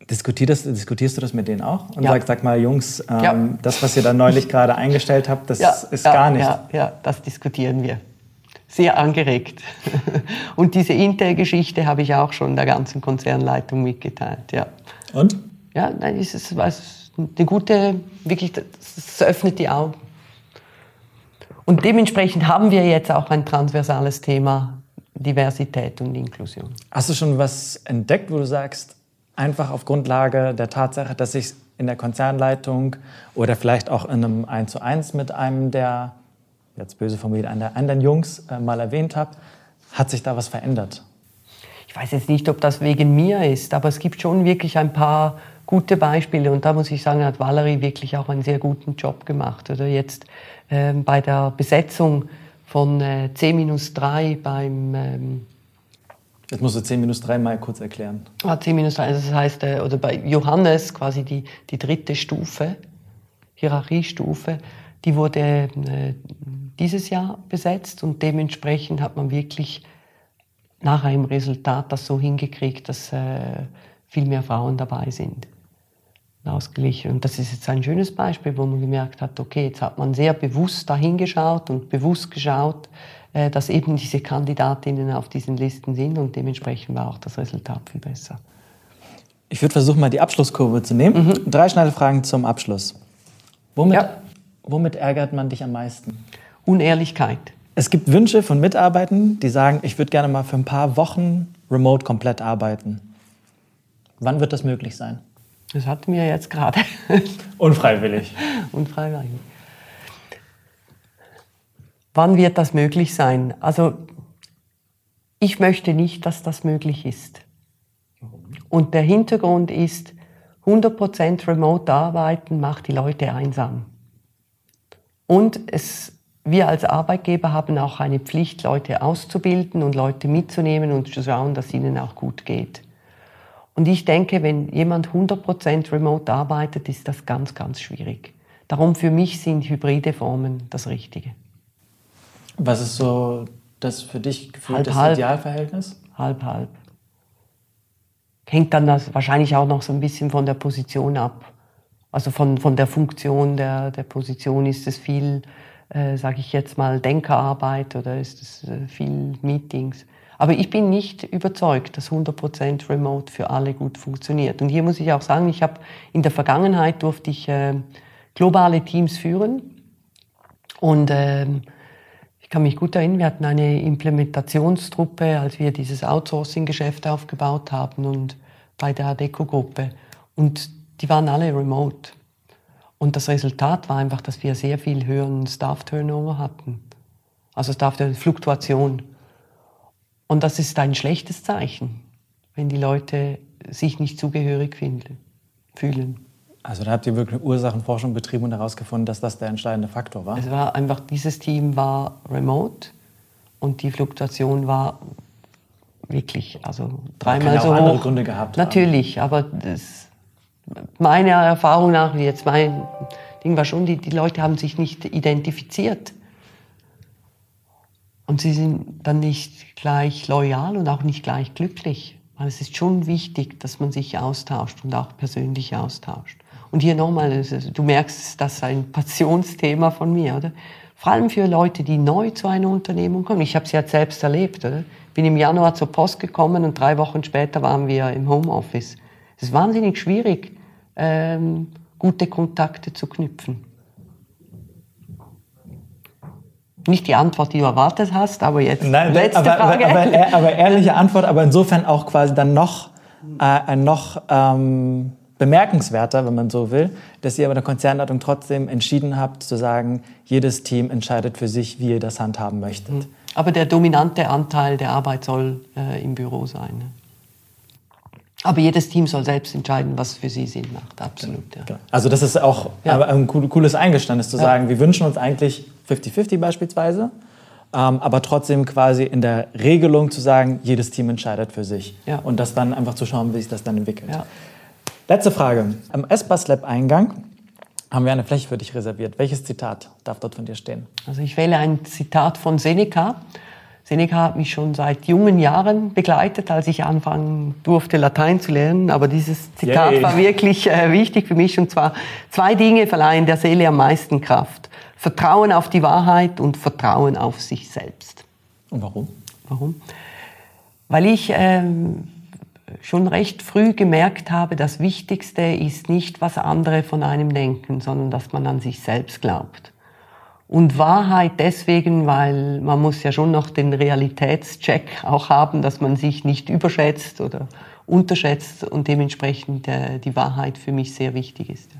Diskutierst, diskutierst du das mit denen auch? Und ja. sagst, sag mal, Jungs, ähm, ja. das, was ihr da neulich gerade eingestellt habt, das ja, ist gar nicht. Ja, ja, das diskutieren wir. Sehr angeregt. Und diese Intel-Geschichte habe ich auch schon der ganzen Konzernleitung mitgeteilt, ja. Und? Ja, nein, es ist, es eine gute, wirklich, es öffnet die Augen. Und dementsprechend haben wir jetzt auch ein transversales Thema Diversität und Inklusion. Hast du schon was entdeckt, wo du sagst, einfach auf Grundlage der Tatsache, dass ich in der Konzernleitung oder vielleicht auch in einem 1 zu 1 mit einem der, jetzt böse formuliert, einer der anderen Jungs äh, mal erwähnt habe, hat sich da was verändert? Ich weiß jetzt nicht, ob das wegen mir ist, aber es gibt schon wirklich ein paar gute Beispiele und da muss ich sagen, hat Valerie wirklich auch einen sehr guten Job gemacht. Oder jetzt äh, bei der Besetzung von äh, C-3 beim ähm, Jetzt musst du 10 minus 3 mal kurz erklären. Ah, 10 minus 3, das heißt, äh, oder bei Johannes quasi die, die dritte Stufe, Hierarchiestufe, die wurde äh, dieses Jahr besetzt und dementsprechend hat man wirklich nachher im Resultat das so hingekriegt, dass äh, viel mehr Frauen dabei sind. ausgeglichen. Und das ist jetzt ein schönes Beispiel, wo man gemerkt hat, okay, jetzt hat man sehr bewusst dahingeschaut und bewusst geschaut, dass eben diese Kandidatinnen auf diesen Listen sind und dementsprechend war auch das Resultat viel besser. Ich würde versuchen, mal die Abschlusskurve zu nehmen. Mhm. Drei schnelle Fragen zum Abschluss. Womit, ja. womit ärgert man dich am meisten? Unehrlichkeit. Es gibt Wünsche von Mitarbeitern, die sagen, ich würde gerne mal für ein paar Wochen remote komplett arbeiten. Wann wird das möglich sein? Das hatten wir jetzt gerade. Unfreiwillig. Unfreiwillig. Wann wird das möglich sein? Also ich möchte nicht, dass das möglich ist. Und der Hintergrund ist, 100% remote arbeiten macht die Leute einsam. Und es, wir als Arbeitgeber haben auch eine Pflicht, Leute auszubilden und Leute mitzunehmen und zu schauen, dass ihnen auch gut geht. Und ich denke, wenn jemand 100% remote arbeitet, ist das ganz, ganz schwierig. Darum für mich sind hybride Formen das Richtige. Was ist so das für dich gefühlt halb, Idealverhältnis? Halb, halb. Hängt dann das wahrscheinlich auch noch so ein bisschen von der Position ab. Also von, von der Funktion der, der Position. Ist es viel, äh, sage ich jetzt mal, Denkerarbeit oder ist es äh, viel Meetings? Aber ich bin nicht überzeugt, dass 100% Remote für alle gut funktioniert. Und hier muss ich auch sagen, ich habe in der Vergangenheit durfte ich äh, globale Teams führen und äh, kann mich gut erinnern, wir hatten eine Implementationstruppe, als wir dieses Outsourcing-Geschäft aufgebaut haben und bei der Adeco-Gruppe. Und die waren alle remote. Und das Resultat war einfach, dass wir sehr viel höheren Staff-Turnover hatten. Also Staff-Fluktuation. Und das ist ein schlechtes Zeichen, wenn die Leute sich nicht zugehörig finden, fühlen. Also da habt ihr wirklich Ursachenforschung betrieben und herausgefunden, dass das der entscheidende Faktor war? Es war einfach, dieses Team war remote und die Fluktuation war wirklich, also dreimal so auch hoch. andere Gründe gehabt Natürlich, haben. aber das, meiner Erfahrung nach, wie jetzt mein Ding war schon, die, die Leute haben sich nicht identifiziert. Und sie sind dann nicht gleich loyal und auch nicht gleich glücklich. Weil es ist schon wichtig, dass man sich austauscht und auch persönlich austauscht. Und hier nochmal, du merkst, das ist ein Passionsthema von mir, oder? Vor allem für Leute, die neu zu einer Unternehmung kommen. Ich habe es ja selbst erlebt, oder? Bin im Januar zur Post gekommen und drei Wochen später waren wir im Homeoffice. Es ist wahnsinnig schwierig, ähm, gute Kontakte zu knüpfen. Nicht die Antwort, die du erwartet hast, aber jetzt Nein, letzte aber, Frage. Aber, aber, aber, ehrliche Antwort, aber insofern auch quasi dann noch äh, ein noch ähm, bemerkenswerter, wenn man so will, dass ihr aber der Konzernleitung trotzdem entschieden habt, zu sagen, jedes Team entscheidet für sich, wie ihr das handhaben möchtet. Mhm. Aber der dominante Anteil der Arbeit soll äh, im Büro sein. Ne? Aber jedes Team soll selbst entscheiden, was für sie Sinn macht. Absolut. Ja. Also das ist auch ja. ein cooles Eingeständnis zu sagen, wir wünschen uns eigentlich 50-50 beispielsweise, ähm, aber trotzdem quasi in der Regelung zu sagen, jedes Team entscheidet für sich. Und das dann einfach zu schauen, wie sich das dann entwickelt. Letzte Frage. Am S-Bus Lab Eingang haben wir eine Fläche für dich reserviert. Welches Zitat darf dort von dir stehen? Also ich wähle ein Zitat von Seneca. Seneca hat mich schon seit jungen Jahren begleitet, als ich anfangen durfte, Latein zu lernen. Aber dieses Zitat Yay. war wirklich äh, wichtig für mich. Und zwar, zwei Dinge verleihen der Seele am meisten Kraft. Vertrauen auf die Wahrheit und Vertrauen auf sich selbst. Und warum? Warum? Weil ich ähm, schon recht früh gemerkt habe, das Wichtigste ist nicht, was andere von einem denken, sondern dass man an sich selbst glaubt. Und Wahrheit deswegen, weil man muss ja schon noch den Realitätscheck auch haben, dass man sich nicht überschätzt oder unterschätzt und dementsprechend äh, die Wahrheit für mich sehr wichtig ist.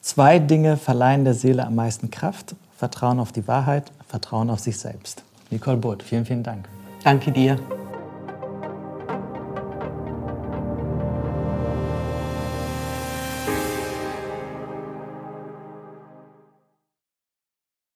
Zwei Dinge verleihen der Seele am meisten Kraft. Vertrauen auf die Wahrheit, Vertrauen auf sich selbst. Nicole Burt, vielen, vielen Dank. Danke dir.